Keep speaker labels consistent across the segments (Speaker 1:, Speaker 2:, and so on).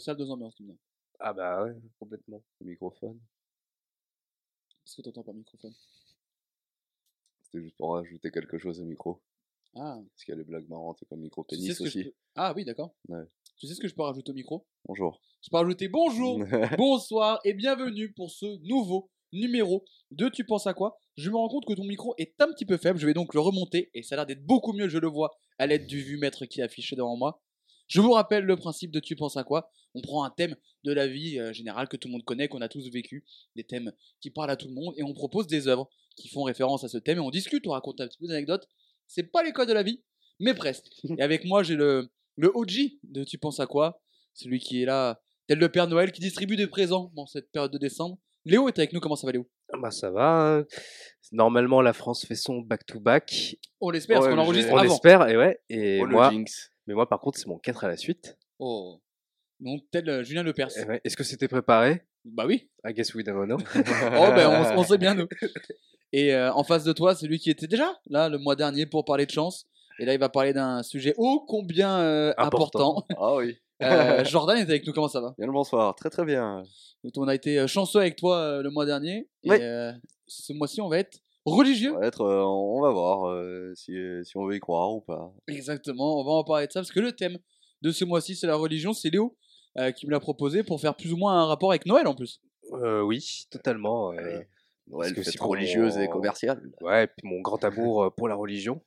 Speaker 1: Salle, deux ambiances, dis.
Speaker 2: Ah bah ouais, complètement.
Speaker 3: Le microphone.
Speaker 1: Qu'est-ce que t'entends par microphone?
Speaker 3: C'était juste pour rajouter quelque chose au micro.
Speaker 1: Ah,
Speaker 3: Parce qu'il y a les blagues marrantes comme
Speaker 1: tu sais
Speaker 3: micro-pénis aussi.
Speaker 1: peux- Ah oui, d'accord.
Speaker 3: Ouais.
Speaker 1: Tu sais ce que je peux rajouter au micro?
Speaker 3: Bonjour.
Speaker 1: Je peux rajouter bonjour, bonsoir et bienvenue pour ce nouveau numéro de Tu penses à quoi? Je me rends compte que ton micro est un petit peu faible, je vais donc le remonter et ça a l'air d'être beaucoup mieux, je le vois à l'aide du vue-mètre qui est affiché devant moi. Je vous rappelle le principe de Tu penses à quoi? On prend un thème de la vie euh, générale que tout le monde connaît, qu'on a tous vécu, des thèmes qui parlent à tout le monde et on propose des œuvres qui font référence à ce thème et on discute, on raconte un petit peu d'anecdotes. C'est pas les codes de la vie, mais presque. Et avec moi, j'ai le, le OG de Tu penses à quoi Celui qui est là, tel le Père Noël, qui distribue des présents dans cette période de décembre. Léo est avec nous, comment ça va Léo?
Speaker 2: Ah Bah ça va. hein. Normalement, la France fait son back-to-back.
Speaker 1: On l'espère, parce
Speaker 3: Ouais,
Speaker 1: qu'on
Speaker 3: mais
Speaker 1: enregistre
Speaker 2: On
Speaker 1: avant.
Speaker 2: l'espère, et ouais. Et
Speaker 3: Oh, le
Speaker 2: moi,
Speaker 3: jinx.
Speaker 2: mais moi, par contre, c'est mon 4 à la suite.
Speaker 1: Oh. Donc, tel euh, Julien Lepers.
Speaker 2: Ouais. Est-ce que c'était préparé?
Speaker 1: Bah oui.
Speaker 2: I guess we don't know.
Speaker 1: Oh, ben on, on sait bien, nous. Et euh, en face de toi, c'est lui qui était déjà là le mois dernier pour parler de chance. Et là, il va parler d'un sujet ô combien euh, important.
Speaker 2: Important.
Speaker 3: Ah oui.
Speaker 1: Euh, Jordan est avec nous, comment ça va?
Speaker 3: Bien le bonsoir. Très très bien.
Speaker 1: Donc, On a été chanceux avec toi le mois dernier. Et
Speaker 3: Oui.
Speaker 1: ce mois-ci, on va être religieux.
Speaker 3: On va, être, on va voir si, si on veut y croire ou pas.
Speaker 1: Exactement, on va en parler de ça parce que le thème de ce mois-ci, c'est la religion. C'est Léo euh, qui me l'a proposé pour faire plus ou moins un rapport avec Noël en plus.
Speaker 2: Euh, oui, totalement. ouais. Parce
Speaker 3: Noël,
Speaker 2: que
Speaker 3: fête religieuse et commerciale.
Speaker 2: Ouais, et puis mon grand amour euh, pour la religion,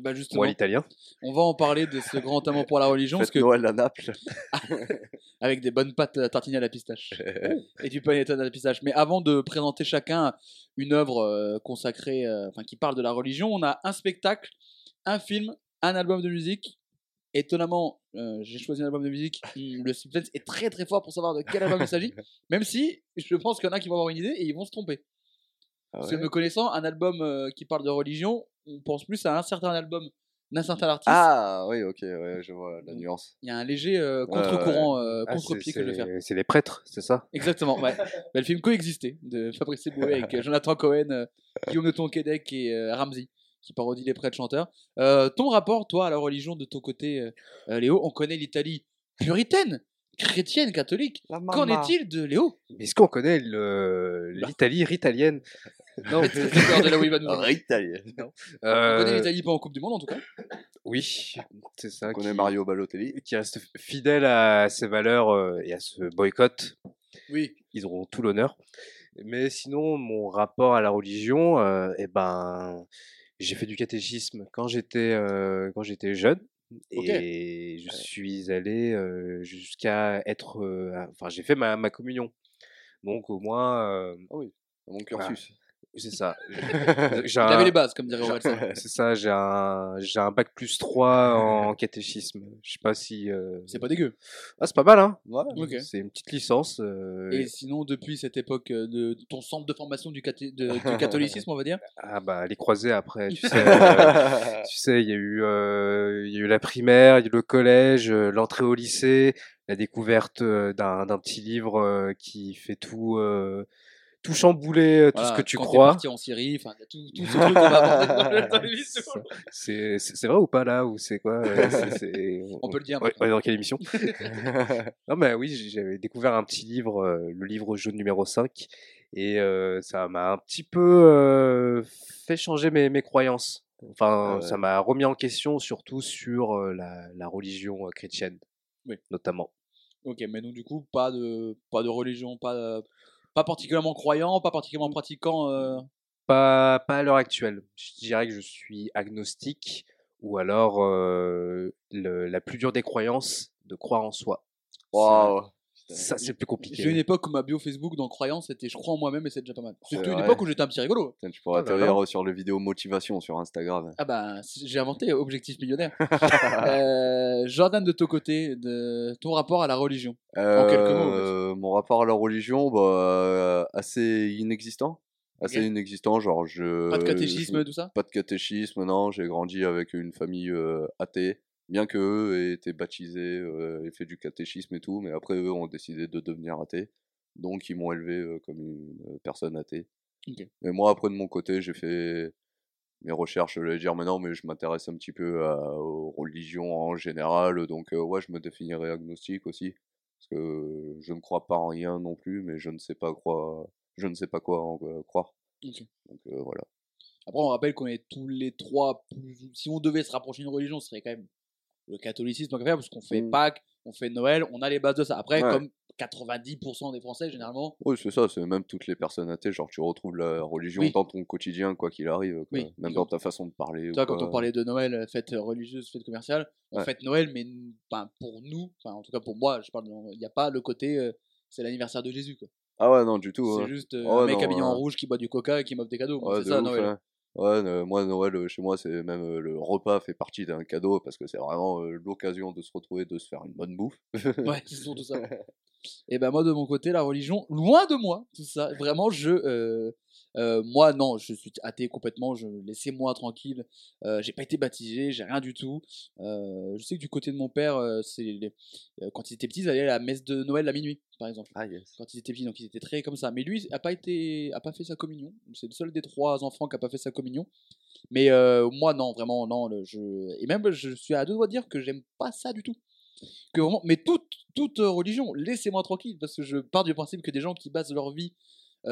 Speaker 1: Bah justement,
Speaker 2: moi l'italien.
Speaker 1: on va en parler de ce grand amour pour la religion parce que
Speaker 3: Noël à Naples.
Speaker 1: avec des bonnes pâtes à tartiner à la pistache et du panettone à la pistache. Mais avant de présenter chacun une œuvre consacrée, enfin qui parle de la religion, on a un spectacle, un film, un album de musique. Étonnamment, euh, j'ai choisi un album de musique. Le suspense est très très fort pour savoir de quel album il s'agit. Même si je pense qu'il y en a qui vont avoir une idée et ils vont se tromper.
Speaker 3: Ah
Speaker 1: Parce que me connaissant, un album euh, qui parle de religion, on pense plus à un certain album d'un certain artiste.
Speaker 3: Ah oui, ok, ouais, je vois la nuance.
Speaker 1: Il y a un léger euh, contre-courant,
Speaker 2: Ah,
Speaker 1: contre-pied que je vais faire.
Speaker 2: c'est- les prêtres, c'est ça?
Speaker 1: Exactement, ouais. Bah, le film Coexister de Fabrice Eboué avec Jonathan Cohen, Guillaume de Tonquédec et Ramsey qui parodie les prêtres chanteurs. Euh, ton rapport, toi, à la religion de ton côté, euh, euh, Léo, on connaît l'Italie puritaine, chrétienne, catholique. Qu'en est-il de Léo?
Speaker 2: Mais Est-ce qu'on connaît le- l'Italie ritalienne? Non,
Speaker 1: peur de là où il va nous
Speaker 3: Ah,
Speaker 1: emmener.
Speaker 3: italien.
Speaker 1: On
Speaker 2: euh,
Speaker 1: connaît l'Italie pas en Coupe du Monde en tout cas.
Speaker 2: oui, c'est ça.
Speaker 3: On connaît Mario Balotelli.
Speaker 2: Qui reste fidèle à ses valeurs euh, et à ce boycott.
Speaker 1: Oui.
Speaker 2: Ils auront tout l'honneur. Mais sinon, mon rapport à la religion, euh, eh ben, j'ai fait du catéchisme quand j'étais euh, quand j'étais jeune. Et je suis allé euh, jusqu'à être. euh, Enfin, j'ai fait ma, ma communion. Donc, au moins, euh,
Speaker 3: Ah oui, mon cursus.
Speaker 2: C'est ça.
Speaker 1: Avait
Speaker 2: un-
Speaker 1: les bases, comme dirait Orelsan.
Speaker 2: C'est ça, j'ai un, j'ai un bac plus 3 en catéchisme. Je sais pas si. euh,
Speaker 1: C'est pas dégueu.
Speaker 2: Ah, c'est pas mal, hein
Speaker 3: Ouais.
Speaker 1: Ok.
Speaker 2: C'est une petite licence. euh,
Speaker 1: Et sinon, depuis cette époque euh, de ton centre de formation du, cathé- de- du catholicisme, on va dire
Speaker 2: Ah, bah, les croisés après, tu sais. euh, tu sais, il y, a eu, euh, il y a eu la primaire, il y a eu le collège, l'entrée au lycée, la découverte d'un d'un petit livre qui fait tout. Tout chambouler, euh, tout
Speaker 1: Voilà,
Speaker 2: ce que tu
Speaker 1: quand
Speaker 2: crois.
Speaker 1: parti en Syrie, enfin, tout, tout ce truc qu'on va aborder dans le- dans l'émission.
Speaker 2: C'est vrai ou pas là ou c'est quoi euh, c'est- c'est-
Speaker 1: On peut le dire
Speaker 2: Ouais,
Speaker 1: maintenant.
Speaker 2: ouais, dans quelle émission Non, mais oui, j'avais découvert un petit livre, euh, le livre jaune numéro 5, et euh, ça m'a un petit peu euh, fait changer mes, mes croyances. Enfin,
Speaker 3: Ah
Speaker 2: ça m'a remis en question, surtout sur la, la religion chrétienne,
Speaker 1: Oui.
Speaker 2: notamment.
Speaker 1: Ok, mais donc du coup, pas de, pas de religion, pas, de- pas particulièrement croyant, pas particulièrement pratiquant. euh,
Speaker 2: Pas, pas à l'heure actuelle. Je dirais que je suis agnostique, ou alors euh, le- la plus dure des croyances, de croire en soi.
Speaker 3: Waouh.
Speaker 2: Ça, c'est plus compliqué.
Speaker 1: J'ai une époque où ma bio Facebook dans croyance c'était je crois en moi-même et c'est déjà pas mal. C'était
Speaker 3: C'est
Speaker 1: une époque où j'étais un petit rigolo.
Speaker 3: Putain, tu pourrais
Speaker 2: Ah bah
Speaker 3: atterrir sur les vidéos motivation sur Instagram.
Speaker 1: Ah bah, j'ai inventé Objectif Millionnaire. Euh, Jordan, de ton côté, de ton rapport à la religion. En quelques mots.
Speaker 3: Euh, Mon rapport à la religion, bah, euh, assez inexistant. Assez inexistant, genre je.
Speaker 1: Pas de catéchisme,
Speaker 3: je-
Speaker 1: tout ça?
Speaker 3: Pas de catéchisme, non. J'ai grandi avec une famille euh, athée. Bien que eux aient été baptisés euh, et fait du catéchisme et tout, mais après eux ont décidé de devenir athées. Donc ils m'ont élevé euh, comme une euh, personne athée.
Speaker 1: Ok.
Speaker 3: Mais moi, après de mon côté, j'ai fait mes recherches, je vais dire maintenant, mais je m'intéresse un petit peu à- aux religions en général. Donc, euh, ouais, je me définirais agnostique aussi. Parce que je ne crois pas en rien non plus, mais je ne sais pas quoi, je ne sais pas quoi en euh, croire. Donc euh, voilà.
Speaker 1: Après, on rappelle qu'on est tous les trois. plus- Si on devait se rapprocher d'une religion, ce serait quand même le catholicisme, tant qu'à faire, parce qu'on fait
Speaker 3: Mm.
Speaker 1: Pâques, on fait Noël, on a les bases de ça. Après,
Speaker 3: Ouais.
Speaker 1: comme 90% des Français, généralement,
Speaker 3: Oui, c'est ça, c'est même toutes les personnes athées, genre tu retrouves la religion
Speaker 1: Oui.
Speaker 3: dans ton quotidien, quoi qu'il arrive, quoi.
Speaker 1: Oui,
Speaker 3: même dans ta façon de parler. ou
Speaker 1: vois, quand
Speaker 3: quoi.
Speaker 1: on parlait de Noël, euh, fête religieuse, fête commerciale, on
Speaker 3: Ouais.
Speaker 1: fête Noël, mais n- enfin, pour nous, enfin, en tout cas pour moi, je parle, il n'y a pas le côté, euh, c'est l'anniversaire de Jésus. quoi.
Speaker 3: Ah ouais, non, du tout.
Speaker 1: C'est
Speaker 3: ouais.
Speaker 1: juste euh,
Speaker 3: Oh,
Speaker 1: un mec
Speaker 3: non,
Speaker 1: habillé en rouge qui boit du coca et qui m'offre des cadeaux. C'est ça,
Speaker 3: ouf,
Speaker 1: Noël.
Speaker 3: Ouais. Euh, moi, Noël, euh, chez moi, c'est même euh, le repas fait partie d'un cadeau parce que c'est vraiment l'occasion de se retrouver, de se faire une bonne bouffe.
Speaker 1: Ouais, c'est surtout ça. Et ben moi, de mon côté, la religion, loin de moi, tout ça. Vraiment, je. Euh, moi, non, je suis athée complètement. Je laissez-moi tranquille. Euh, j'ai pas été baptisé, j'ai rien du tout. Euh, je sais que du côté de mon père, c'est les- quand ils étaient petits, ils allaient à la messe de Noël à minuit, par exemple.
Speaker 3: Ah, yes.
Speaker 1: Quand ils étaient petits, donc ils étaient très comme ça. Mais lui, a pas été, a pas fait sa communion. C'est le seul des trois enfants qui a pas fait sa communion. Mais moi, non, vraiment, non. le- je... Et même, je suis à deux doigts de dire que j'aime pas ça du tout. Que vraiment, mais toute, toute religion, laissez-moi tranquille, parce que je pars du principe que des gens qui basent leur vie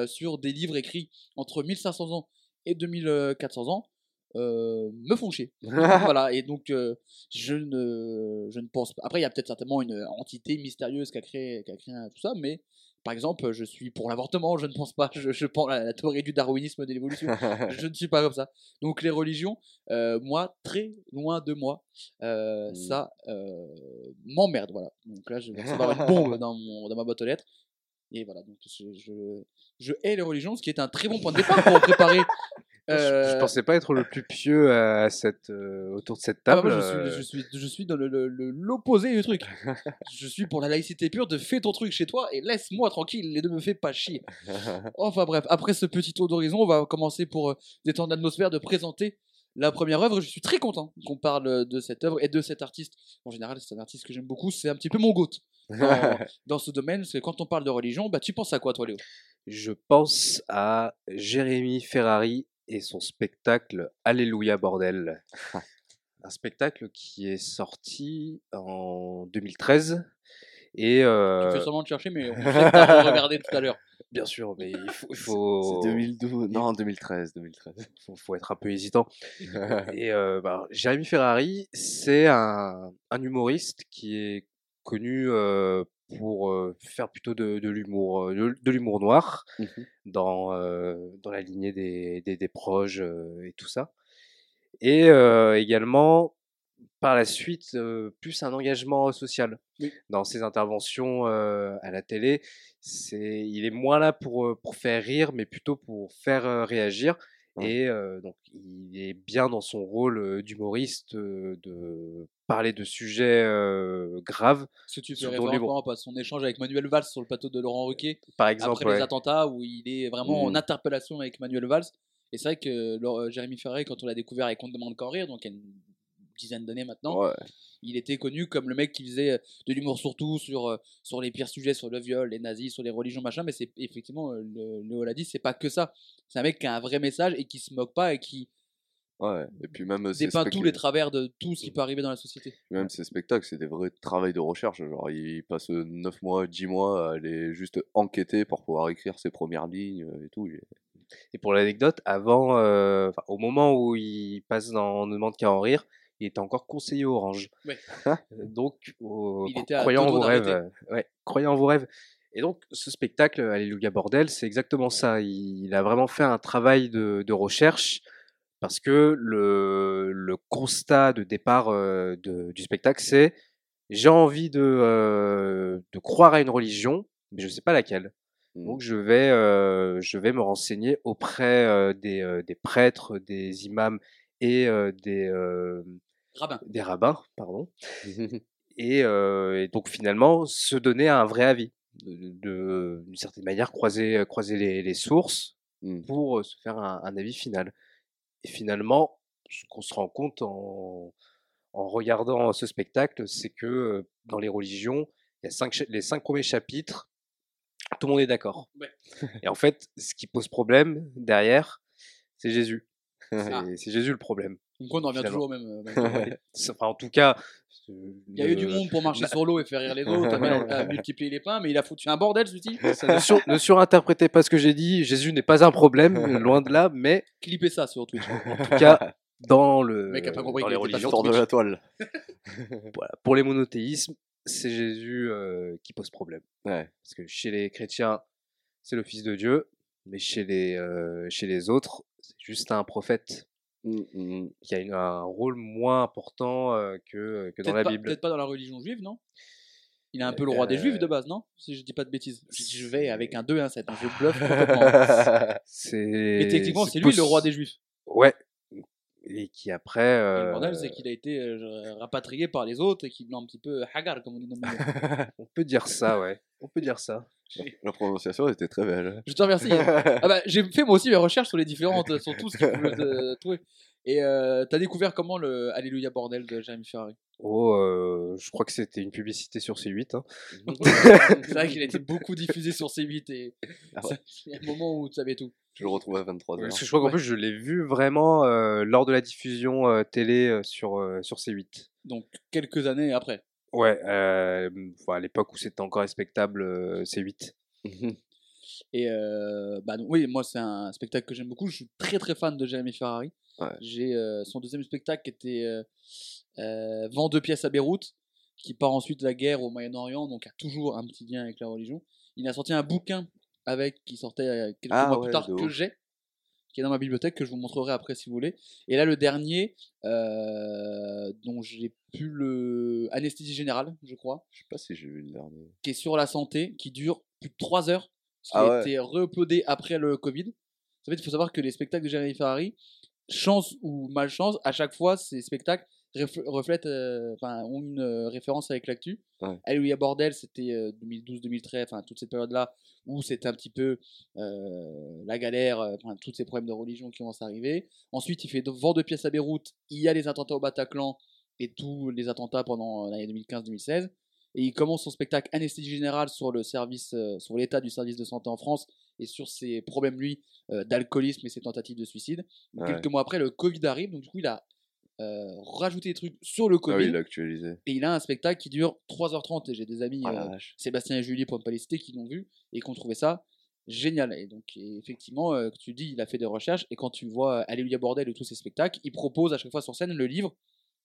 Speaker 1: sur des livres écrits entre 1500 ans et 2400 ans euh, me font chier. voilà, et donc euh, je, ne, je ne pense pas. Après, il y a peut-être certainement une entité mystérieuse qui a créé, qui a créé tout ça, mais par exemple, je suis pour l'avortement, je ne pense pas. Je, je pense à la théorie du darwinisme de l'évolution. je ne suis pas comme ça. Donc les religions, euh, moi, très loin de moi, euh,
Speaker 3: Mm.
Speaker 1: ça euh, m'emmerde. Voilà. Donc là, je vais recevoir une bombe dans, mon, dans ma boîte aux lettres. Et voilà, donc je, je, je hais les religions, ce qui est un très bon point de départ pour préparer.
Speaker 2: Je, je
Speaker 1: euh,
Speaker 2: pensais pas être le plus pieux à cette, euh, autour de cette
Speaker 1: ah bah,
Speaker 2: table.
Speaker 1: moi, je,
Speaker 2: euh,
Speaker 1: suis, je, suis, je suis dans le- le- le- l'opposé du truc. je suis pour la laïcité pure de fais ton truc chez toi et laisse-moi tranquille, les deux me fait pas chier. Enfin bref, après ce petit tour d'horizon, on va commencer pour euh, détendre l'atmosphère de présenter la première œuvre. Je suis très content qu'on parle euh, de cette œuvre et de cet artiste. En général, c'est un artiste que j'aime beaucoup, c'est un petit peu mon goût dans, dans ce domaine. Parce que quand on parle de religion, bah, tu penses à quoi toi Léo?
Speaker 2: Je pense à Jérémy Ferrari et son spectacle Alléluia Bordel. Un spectacle qui est sorti en 2013. Et
Speaker 1: Tu
Speaker 2: euh,
Speaker 1: fais sûrement de chercher, mais on va regarder tout à l'heure.
Speaker 2: bien sûr, mais il faut, il faut,
Speaker 3: C'est 2012, non, 2013, 2013.
Speaker 2: faut, faut être un peu hésitant. Et euh, bah, Jérémy Ferrari, c'est un, un humoriste qui est connu pour faire plutôt de, de l'humour, de, de l'humour noir
Speaker 3: Mhm.
Speaker 2: dans, dans la lignée des, des, des proches et tout ça. Et également, par la suite, euh, plus un engagement social
Speaker 1: Oui.
Speaker 2: dans ses interventions euh, à la télé. C'est, il est moins là pour, pour faire rire, mais plutôt pour faire euh, réagir.
Speaker 3: Ouais.
Speaker 2: Et euh, donc, il est bien dans son rôle d'humoriste, euh, de parler de sujets euh, graves,
Speaker 1: Si tu fais exemple, à son échange avec Manuel Valls sur le plateau de Laurent Ruquier?
Speaker 2: Par exemple.
Speaker 1: après
Speaker 2: ouais.
Speaker 1: les attentats où il est vraiment en
Speaker 3: Mm.
Speaker 1: interpellation avec Manuel Valls. Et c'est vrai que Jérémy Ferrari, quand on l'a découvert avec On ne demande qu'en rire, donc il y a une dizaine d'années maintenant,
Speaker 3: Ouais.
Speaker 1: il était connu comme le mec qui faisait euh, de l'humour surtout sur, euh, sur les pires sujets, sur le viol, les nazis, sur les religions, machin. Mais c'est effectivement, euh, le- Léo l'a dit, c'est pas que ça. C'est un mec qui a un vrai message et qui se moque pas et qui
Speaker 3: Ouais. Et puis même ces
Speaker 1: dépeint tous les travers de tout ce qui peut arriver dans la société.
Speaker 3: Même ces spectacles, c'est des vrais travails de recherche. Genre, il passe 9 mois, 10 mois à aller juste enquêter pour pouvoir écrire ses premières lignes euh, et tout.
Speaker 2: Et pour l'anecdote, avant, euh, au moment où il passe dans On ne demande qu'à en rire, il était encore conseiller Orange.
Speaker 1: Ouais.
Speaker 2: Euh, Donc, croyant en vos rêves. euh, ouais, croyant en vos rêves. Et donc, ce spectacle, Alléluia Bordel, c'est exactement ça. Il, il a vraiment fait un travail de, de recherche parce que le, le constat de départ euh, de- du spectacle, c'est j'ai envie de, euh, de croire à une religion, mais je ne sais pas laquelle.
Speaker 3: Mm.
Speaker 2: Donc je vais, euh, je vais me renseigner auprès des, des prêtres, des imams et des,
Speaker 1: Rabbin.
Speaker 2: des rabbins, pardon. Et, et donc finalement se donner un vrai avis, de- d'une certaine manière croiser, croiser les, les sources
Speaker 3: Mm.
Speaker 2: pour se faire un, un avis final. Et finalement, ce qu'on se rend compte en, en regardant ce spectacle, c'est que dans les religions, il y a cinq, cha- les cinq premiers chapitres, tout le monde est d'accord.
Speaker 1: Ouais.
Speaker 2: Et en fait, ce qui pose problème derrière, c'est Jésus.
Speaker 1: Ah.
Speaker 2: C'est- Jésus le problème.
Speaker 1: Donc on en revient toujours au même. euh, même-
Speaker 2: C'est- enfin, en tout cas,
Speaker 1: Il y a eu du monde pour marcher sur l'eau et faire rire les autres, à, multiplier les pains, mais il a foutu un bordel, celui-ci.
Speaker 2: Ne, sur- ne surinterprétez pas ce que j'ai dit. Jésus n'est pas un problème, loin de là, mais
Speaker 1: Clippez ça sur Twitch.
Speaker 2: en tout cas, dans, le,
Speaker 1: mec a pas compris
Speaker 2: dans les religions,
Speaker 3: de la toile.
Speaker 2: voilà, pour les monothéismes, c'est Jésus euh, qui pose problème.
Speaker 3: Ouais.
Speaker 2: Parce que chez les chrétiens, c'est le Fils de Dieu, mais chez les, euh, chez les autres, c'est juste un prophète
Speaker 3: Mm, mm.
Speaker 2: qui a une- un rôle moins important euh, que, que dans la
Speaker 1: pas,
Speaker 2: Bible.
Speaker 1: peut-être pas dans la religion juive, non? Il est un peu le roi des juifs de
Speaker 2: Euh,
Speaker 1: base, non? Si je dis pas de bêtises. Je vais avec un 2 et un 7, hein, je bluffe complètement.
Speaker 2: C'est,
Speaker 1: Et techniquement, c'est lui le roi des juifs.
Speaker 2: Ouais. Et qui après. Euh,
Speaker 1: le bordel, c'est qu'il a été euh, rapatrié par les autres et qu'il est un petit peu hagar, comme on dit.
Speaker 2: On peut dire ça, ouais. On peut dire ça.
Speaker 3: La prononciation était très belle.
Speaker 1: Je te remercie. Ah bah, j'ai fait moi aussi mes recherches sur les différentes, sur tout ce qu'il pouvait euh, trouver. Et euh, t'as découvert comment le Alléluia bordel de Jérémy Ferrari?
Speaker 2: Oh, euh, je crois que c'était une publicité sur C8. hein.
Speaker 1: C'est vrai qu'il a été beaucoup diffusé sur C8 et
Speaker 3: Ah ouais.
Speaker 1: ça- il y a un moment où tu savais tout.
Speaker 3: Je le retrouve à 23h.
Speaker 2: Parce que je crois qu'en
Speaker 1: Ouais.
Speaker 2: plus, je l'ai vu vraiment euh, lors de la diffusion euh, télé euh, sur, euh, sur C8.
Speaker 1: Donc quelques années après.
Speaker 2: Ouais, euh, à l'époque où c'était encore respectable euh, C8.
Speaker 1: Et euh, bah donc, oui, moi c'est un spectacle que j'aime beaucoup. Je suis très très fan de Jérémy Ferrari.
Speaker 3: Ouais.
Speaker 1: J'ai euh, son deuxième spectacle qui était euh, Vent deux pièces à Beyrouth, qui part ensuite de la guerre au Moyen-Orient, donc a toujours un petit lien avec la religion. Il a sorti un bouquin avec qui sortait euh, quelques
Speaker 3: Ah
Speaker 1: mois
Speaker 3: ouais,
Speaker 1: plus tard que j'ai, qui est dans ma bibliothèque que je vous montrerai après si vous voulez. Et là le dernier, euh, dont j'ai pu le anesthésie générale, je crois
Speaker 3: Je sais pas si j'ai vu le dernier.
Speaker 1: qui est sur la santé, qui dure plus de 3 heures, qui
Speaker 3: Ah
Speaker 1: a
Speaker 3: ouais.
Speaker 1: été re-uploadé après le Covid. En fait, il faut savoir que les spectacles de Jérémy Ferrari, chance ou malchance, à chaque fois, ces spectacles refl- reflètent, euh, enfin, ont une euh, référence avec l'actu.
Speaker 3: Ouais.
Speaker 1: Alléluia Bordel, c'était euh, 2012-2013, enfin, toute cette période-là où c'était un petit peu euh, la galère, euh, enfin, tous ces problèmes de religion qui vont s'arriver. Ensuite, il fait Vent de pièces à Beyrouth, il y a les attentats au Bataclan et tous les attentats pendant euh, l'année 2015-2016 et il commence son spectacle Anesthésie générale sur le service, euh, sur l'état du service de santé en France et sur ses problèmes lui euh, d'alcoolisme et ses tentatives de suicide.
Speaker 3: Ouais.
Speaker 1: Quelques mois après, le Covid arrive, donc du coup il a euh, rajouté des trucs sur le
Speaker 3: Ah
Speaker 1: Covid
Speaker 3: oui, il actualisé.
Speaker 1: et il a un spectacle qui dure 3h30 et j'ai des amis
Speaker 3: Ah
Speaker 1: euh. Sébastien et Julie pour ne pas les citer qui l'ont vu et qui ont trouvé ça génial. Et donc et effectivement, euh, tu dis, il a fait des recherches et quand tu vois Alléluia Bordel et tous ses spectacles, il propose à chaque fois sur scène le livre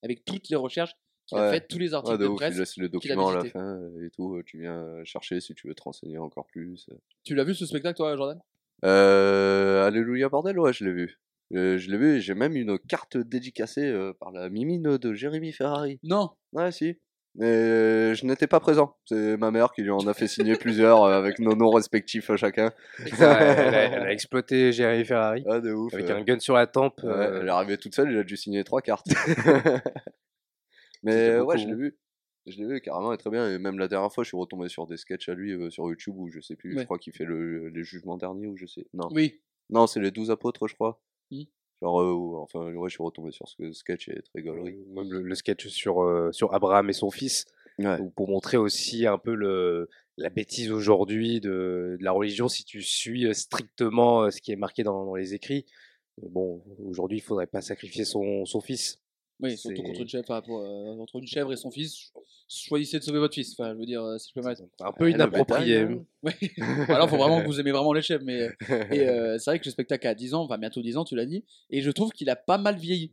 Speaker 1: avec toutes les recherches qu'il a faites, tous les articles
Speaker 3: Ouais, de
Speaker 1: de
Speaker 3: ouf,
Speaker 1: presse.
Speaker 3: il laisse
Speaker 1: a
Speaker 3: documents à la fin et tout. Tu viens chercher si tu veux te renseigner encore plus.
Speaker 1: Tu l'as vu ce spectacle toi Jordan?
Speaker 3: Alléluia bordel, ouais, je l'ai vu. Euh, je l'ai vu et j'ai même une carte dédicacée euh, par la mimine de Jérémy Ferrari.
Speaker 1: Non.
Speaker 3: Ouais, si. Mais euh, je n'étais pas présent. C'est ma mère qui lui en a fait signer plusieurs avec nos noms respectifs à chacun.
Speaker 2: Elle, a, elle a exploité Jérémy Ferrari
Speaker 3: Ah, de ouf.
Speaker 2: avec
Speaker 3: euh.
Speaker 2: un gun sur la tempe.
Speaker 3: Ouais,
Speaker 2: euh,
Speaker 3: Elle est arrivée toute seule, il a dû signer trois cartes. Mais
Speaker 2: C'était
Speaker 3: euh, ouais,
Speaker 2: beaucoup.
Speaker 3: je l'ai vu. Je l'ai vu carrément, et très bien. Et même la dernière fois, je suis retombé sur des sketchs à lui euh, sur YouTube où je sais plus,
Speaker 1: Ouais.
Speaker 3: je crois qu'il fait le, les jugements derniers ou je sais. Non,
Speaker 1: Oui.
Speaker 3: non c'est les douze apôtres, je crois.
Speaker 1: Hmm.
Speaker 3: Genre, euh, enfin, ouais, je suis retombé sur ce sketch et très gaulerie.
Speaker 2: même le, le sketch sur, euh, sur Abraham et son fils,
Speaker 3: Ouais.
Speaker 2: pour montrer aussi un peu le, la bêtise aujourd'hui de, de la religion si tu suis strictement ce qui est marqué dans, dans les écrits. Bon, aujourd'hui, il faudrait pas sacrifier son, son fils.
Speaker 1: Oui, surtout
Speaker 2: C'est-
Speaker 1: contre une chèvre, enfin, pour, euh, entre une chèvre et son fils, choisissez de sauver votre fils. Enfin, je veux dire, euh, si je peux mettre.
Speaker 2: Un peu
Speaker 3: le
Speaker 2: inapproprié.
Speaker 1: Ouais. Alors, faut vraiment que vous aimez vraiment les chèvres, mais euh, Et euh, c'est vrai que le spectacle a 10 ans, enfin bientôt 10 ans, tu l'as dit, et je trouve qu'il a pas mal vieilli.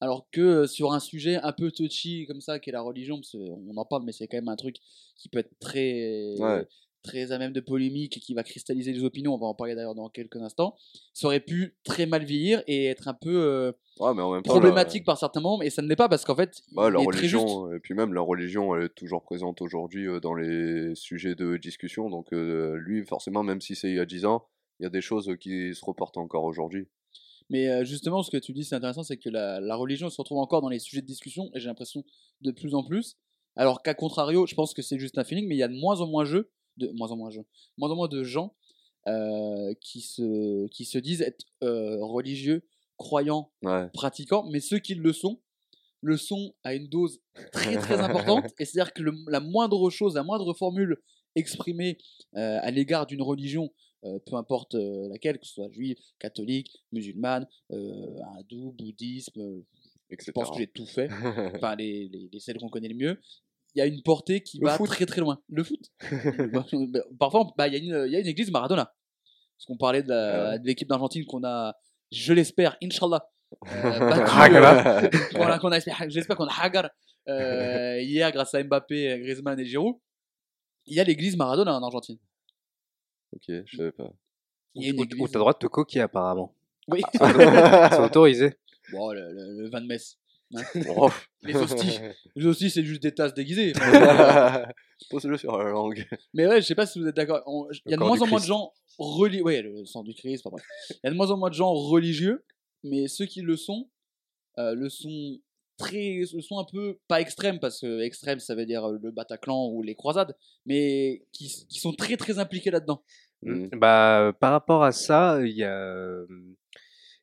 Speaker 1: Alors que sur un sujet un peu touchy comme ça, qui est la religion, parce qu'on en parle, mais c'est quand même un truc qui peut être très,
Speaker 3: Ouais.
Speaker 1: Très à même de polémique et qui va cristalliser les opinions, on va en parler d'ailleurs dans quelques instants, ça aurait pu très mal vieillir et être un peu euh,
Speaker 3: Ouais, mais en même temps,
Speaker 1: problématique par certains moments, et ça ne l'est pas parce qu'en fait,
Speaker 3: la, ouais, la religion, et puis même la religion, elle est toujours présente aujourd'hui euh, dans les sujets de discussion. Donc, euh, lui, forcément, même si c'est il y a 10 ans, il y a des choses qui se reportent encore aujourd'hui.
Speaker 1: Mais euh, justement, ce que tu dis, c'est intéressant, c'est que la, la religion se retrouve encore dans les sujets de discussion, et j'ai l'impression de plus en plus. Alors qu'à contrario, je pense que c'est juste un feeling, mais il y a de moins en moins jeux, de moins en moins jeux, moins en moins de gens euh, qui se qui se disent être euh, religieux, croyants,
Speaker 3: Ouais.
Speaker 1: pratiquants, mais ceux qui le sont le sont à une dose très très importante. Et c'est-à-dire que le- la moindre chose, la moindre formule exprimée euh, à l'égard d'une religion, euh, peu importe euh, laquelle, que ce soit juive, catholique, musulmane, hindou, bouddhisme, je pense que j'ai tout fait. Enfin, les, les, les celles qu'on connaît le mieux. Il y a une portée qui
Speaker 3: Le
Speaker 1: va
Speaker 3: foot.
Speaker 1: très très loin. Le foot. Bah, Parfois, bah, il y, a une- il y a une église Maradona. Parce qu'on parlait de
Speaker 3: Ah
Speaker 1: l'équipe d'Argentine qu'on a, je l'espère, Inch'Allah. euh, euh, qu'on a- qu'on a J'espère qu'on a Hagar euh, hier grâce à Mbappé, Griezmann et Giroud. Il y a l'église Maradona en Argentine.
Speaker 3: ok, je savais pas.
Speaker 1: Il y a une
Speaker 2: Où t'as le droit de te coquer apparemment.
Speaker 1: Oui.
Speaker 2: C'est autorisé.
Speaker 1: bon, le, le, le vin de messe.
Speaker 3: Oh.
Speaker 1: Les hosties. Les hosties, c'est juste des tasses déguisées.
Speaker 3: Pose-le sur la langue.
Speaker 1: Mais ouais, je sais pas si vous êtes d'accord. On- Il y a de
Speaker 2: corps
Speaker 1: moins
Speaker 2: du
Speaker 1: en moins de
Speaker 2: Christ.
Speaker 1: gens religieux. Ouais, le sang du Christ, enfin bref. Il y a de moins en moins de gens religieux, mais ceux qui le sont, euh, le sont très. le sont un peu. Pas extrêmes, parce que extrême, ça veut dire euh, le Bataclan ou les croisades, mais qui, qui sont très très impliqués là-dedans.
Speaker 3: Mm.
Speaker 2: Bah, par rapport à ça, il y a, euh,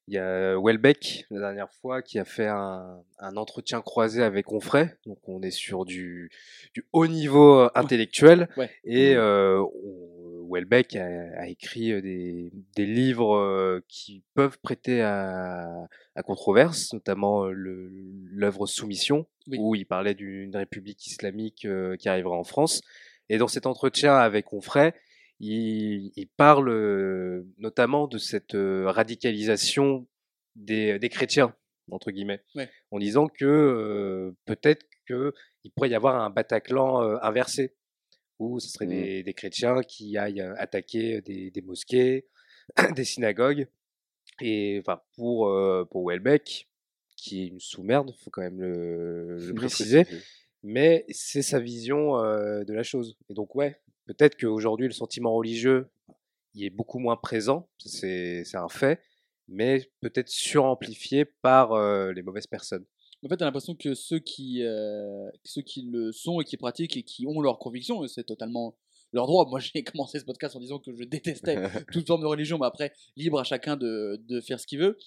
Speaker 2: il y a Welbeck, la dernière fois, qui a fait un, un entretien croisé avec Onfray. Donc, on est sur du, du haut niveau euh, intellectuel.
Speaker 1: Ouais.
Speaker 2: Et euh, Welbeck a, a écrit euh, des, des livres euh, qui peuvent prêter à, à controverse, notamment euh, l'œuvre Soumission,
Speaker 1: Oui.
Speaker 2: où il parlait d'une république islamique euh, qui arriverait en France. Et dans cet entretien avec Onfray, il, il parle euh, notamment de cette radicalisation des, des chrétiens, entre guillemets,
Speaker 1: Ouais.
Speaker 2: en disant que peut-être qu'il pourrait y avoir un Bataclan inversé, où ce seraient
Speaker 3: Mhm.
Speaker 2: des, des chrétiens qui aillent attaquer des, des mosquées, des synagogues. Et enfin, pour, euh, pour Welbeck, qui est une sous-merde, faut quand même le, préciser, mais c'est sa vision euh, de la chose. Et donc, ouais, peut-être qu'aujourd'hui, le sentiment religieux, il est beaucoup moins présent, c'est un fait, mais peut-être suramplifié par euh, les mauvaises personnes.
Speaker 1: En fait, t'as l'impression que ceux qui, euh, ceux qui le sont et qui pratiquent et qui ont leurs convictions, c'est totalement leur droit. Moi, j'ai commencé ce podcast en disant que je détestais toute forme de religion, mais après, libre à chacun de, de faire ce qu'il veut.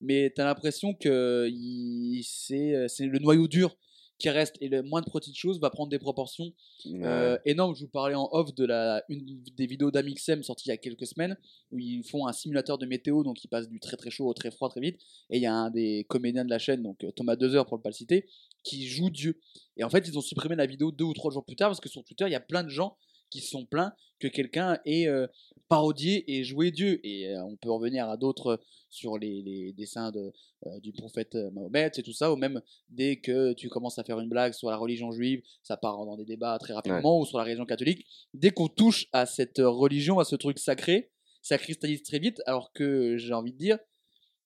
Speaker 1: Mais t'as l'impression que euh, c'est le noyau dur qui reste, et le moindre petite chose va prendre des proportions euh, énormes. Je vous parlais en off de la, une des vidéos d'Amixem sorties il y a quelques semaines, où ils font un simulateur de météo, donc ils passent du très très chaud au très froid très vite. Et il y a un des comédiens de la chaîne, donc euh, Thomas Dezer pour ne pas le citer, qui joue Dieu. Et en fait, ils ont supprimé la vidéo deux ou trois jours plus tard, parce que sur Twitter, il y a plein de gens qui se sont plaints que quelqu'un ait euh, parodié et joué Dieu. Et euh, on peut revenir à d'autres sur les, les dessins de, euh, du prophète euh, Mahomet et tout ça, ou même dès que tu commences à faire une blague sur la religion juive, ça part dans des débats très rapidement, ou sur la religion catholique. Dès qu'on touche à cette euh, religion, à ce truc sacré, ça cristallise très vite, alors que j'ai envie de dire,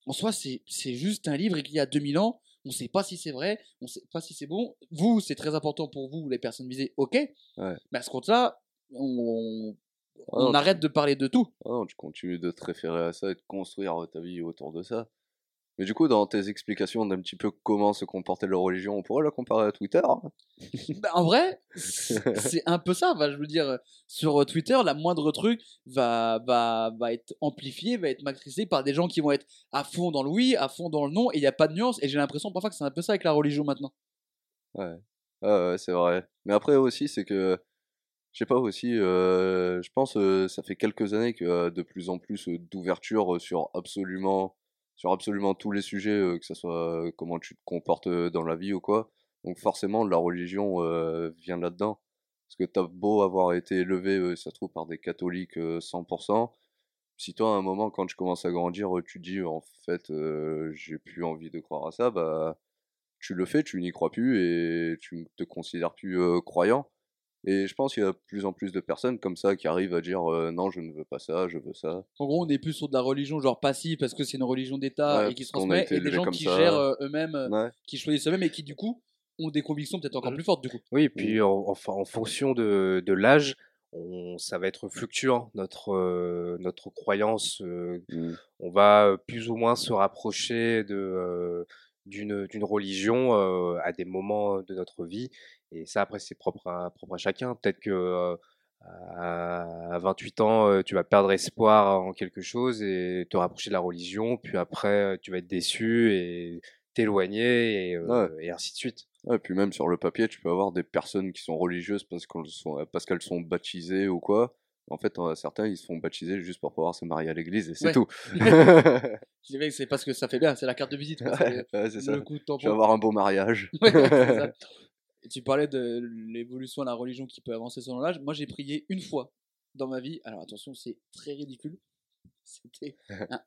Speaker 1: en soi, c'est c'est juste un livre écrit il y a 2000 ans, on ne sait pas si c'est vrai, on ne sait pas si c'est bon. Vous, c'est très important pour vous, les personnes visées, ok.
Speaker 3: Ouais.
Speaker 1: Mais à ce compte-là, on,
Speaker 3: Ah
Speaker 1: on arrête de parler de tout.
Speaker 3: Ah non, tu continues de te référer à ça et de construire ta vie autour de ça. Mais du coup, dans tes explications d'un petit peu comment se comportait la religion, on pourrait la comparer à Twitter. hein
Speaker 1: Bah, en vrai, c'est un peu ça. va, je veux dire, sur Twitter, la moindre truc va, va, va être amplifié, va être maîtrisé par des gens qui vont être à fond dans le oui, à fond dans le non, et il n'y a pas de nuance. Et j'ai l'impression parfois que c'est un peu ça avec la religion maintenant.
Speaker 3: Ouais, Ah ouais, c'est vrai. Mais après aussi, c'est que, je sais pas aussi, euh, je pense euh, ça fait quelques années a de plus en plus d'ouverture sur absolument, sur absolument tous les sujets, que ce soit comment tu te comportes dans la vie ou quoi. Donc forcément, la religion vient là-dedans. Parce que t'as beau avoir été élevé, ça se trouve, par des catholiques euh, 100%. Si toi, à un moment, quand tu commences à grandir, tu dis, en fait, euh, j'ai plus envie de croire à ça, bah, tu le fais, tu n'y crois plus et tu te considères plus euh, croyant. Et je pense qu'il y a de plus en plus de personnes comme ça qui arrivent à dire euh, non, je ne veux pas ça, je veux ça.
Speaker 1: En gros, on est plus sur de la religion genre passive parce que c'est une religion d'État
Speaker 3: Ouais,
Speaker 1: et qui se transmet, et des gens
Speaker 3: comme
Speaker 1: qui
Speaker 3: ça.
Speaker 1: gèrent euh, eux-mêmes, euh,
Speaker 3: Ouais,
Speaker 1: qui choisissent eux-mêmes et qui du coup ont des convictions peut-être encore
Speaker 2: Mhm.
Speaker 1: plus fortes du coup.
Speaker 2: Oui, et puis en, enfin, en fonction de, de l'âge, on, ça va être fluctuant, notre, euh, notre croyance. euh,
Speaker 3: Mm.
Speaker 2: on va plus ou moins se rapprocher de, euh, d'une, d'une religion euh, à des moments de notre vie. Et ça, après, c'est propre à, propre à chacun. Peut-être que euh, à à 28 ans, euh, tu vas perdre espoir en quelque chose et te rapprocher de la religion. Puis après, euh, tu vas être déçu et t'éloigner et, euh, et ainsi de suite.
Speaker 3: Ouais, puis même sur le papier, tu peux avoir des personnes qui sont religieuses parce qu'elles sont, parce qu'elles sont baptisées ou quoi. En fait, certains, ils se font baptiser juste pour pouvoir se marier à l'église et c'est
Speaker 1: Ouais.
Speaker 3: tout.
Speaker 1: C'est parce que ça fait bien, c'est la carte de visite. c'est
Speaker 3: ça.
Speaker 1: coup de tampon.
Speaker 3: vais avoir un beau mariage.
Speaker 1: Ça. Et tu parlais de l'évolution de la religion qui peut avancer selon l'âge. Moi, j'ai prié une fois dans ma vie. Alors attention, c'est très ridicule. C'était un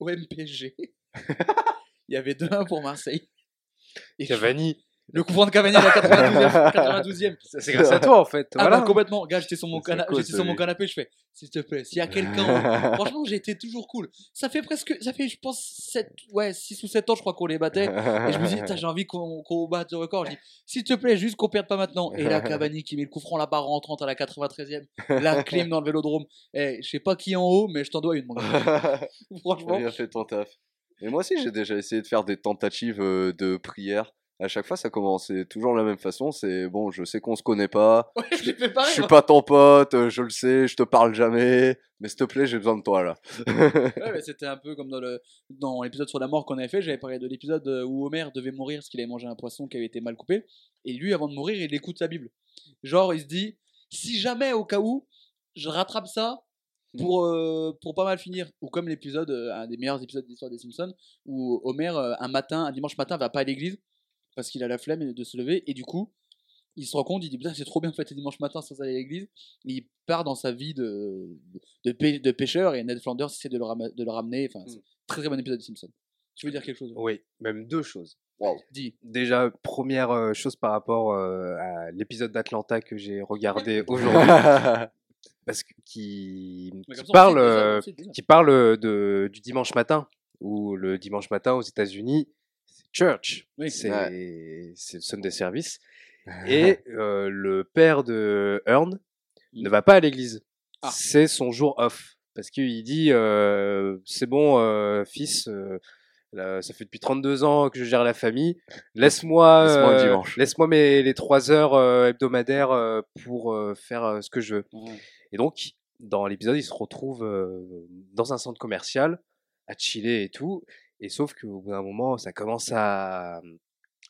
Speaker 1: OMPG. Il y avait 2-1 pour Marseille. Et
Speaker 2: Cavani.
Speaker 1: Le coup franc de Cavani à la 92e. 92e.
Speaker 2: Ça, C'est grâce à toi en fait.
Speaker 1: Ah
Speaker 2: voilà.
Speaker 1: bah, complètement. Gars, j'étais sur mon,
Speaker 3: C'est
Speaker 1: cana-
Speaker 3: cool,
Speaker 1: j'étais sur mon
Speaker 3: celui.
Speaker 1: canapé, je fais, s'il te plaît, s'il y a quelqu'un. Franchement, j'étais toujours cool. Ça fait presque, ça fait, je pense, 7, ouais, 6 ou 7 ans, je crois qu'on les battait. Et je me dis, j'ai envie qu'on batte le record. Je dis, s'il te plaît, juste qu'on perde pas maintenant. Et là, Cavani qui met le coup franc là-bas rentrante à la 93e. La clim dans le vélodrome. Eh, je sais pas qui est en haut, mais je t'en dois une, mon gars. Franchement.
Speaker 3: bien fait ton taf. Et moi aussi, j'ai déjà essayé de faire des tentatives euh, de prière. À chaque fois, ça commençait toujours de la même façon. C'est bon, je sais qu'on se connaît pas.
Speaker 1: Ouais, je
Speaker 3: Je suis
Speaker 1: moi.
Speaker 3: pas ton pote, euh, je le sais, je te parle jamais. Mais s'il te plaît, j'ai besoin de toi là.
Speaker 1: Ouais, mais c'était un peu comme dans le dans l'épisode sur la mort qu'on avait fait. J'avais parlé de l'épisode euh, où Homer devait mourir parce qu'il avait mangé un poisson qui avait été mal coupé. Et lui, avant de mourir, il écoute sa Bible. Genre, il se dit si jamais, au cas où, je rattrape ça pour, euh, pour pas mal finir. Ou comme l'épisode, euh, un des meilleurs épisodes de l'histoire des Simpsons, où Homer, euh, un matin, un dimanche matin, va pas à l'église parce qu'il a la flemme de se lever. Et du coup, il se rend compte, il dit putain, c'est trop bien fêter dimanche matin sans aller à l'église. Il part dans sa vie de, de, pê- de pêcheur et Ned Flanders essaie de le, rama- de le ramener. Enfin, c'est un très très bon épisode de Simpsons. Tu veux dire quelque chose
Speaker 2: Oui, même deux choses.
Speaker 1: Dis.
Speaker 2: Déjà, première euh, chose par rapport euh, à l'épisode d'Atlanta que j'ai regardé aujourd'hui, parce que qui, parle,
Speaker 1: déjà,
Speaker 2: euh, qui parle de, du dimanche matin, où le dimanche matin aux États-Unis, c'est church,
Speaker 1: Oui.
Speaker 2: c'est c'est le Sunday service, et euh, le père de Earn ne va pas à l'église.
Speaker 1: Ah.
Speaker 2: C'est son jour off, parce qu'il dit euh, c'est bon, euh, fils. là, ça fait depuis 32 ans que je gère la famille. Laisse-moi,
Speaker 3: Laisse-moi le dimanche.
Speaker 2: laisse-moi mes les trois heures hebdomadaires pour faire ce que je veux.
Speaker 1: Ouais.
Speaker 2: Et donc, dans l'épisode, il se retrouve dans un centre commercial, à chiller et tout. Et sauf qu'au bout d'un moment, ça commence à,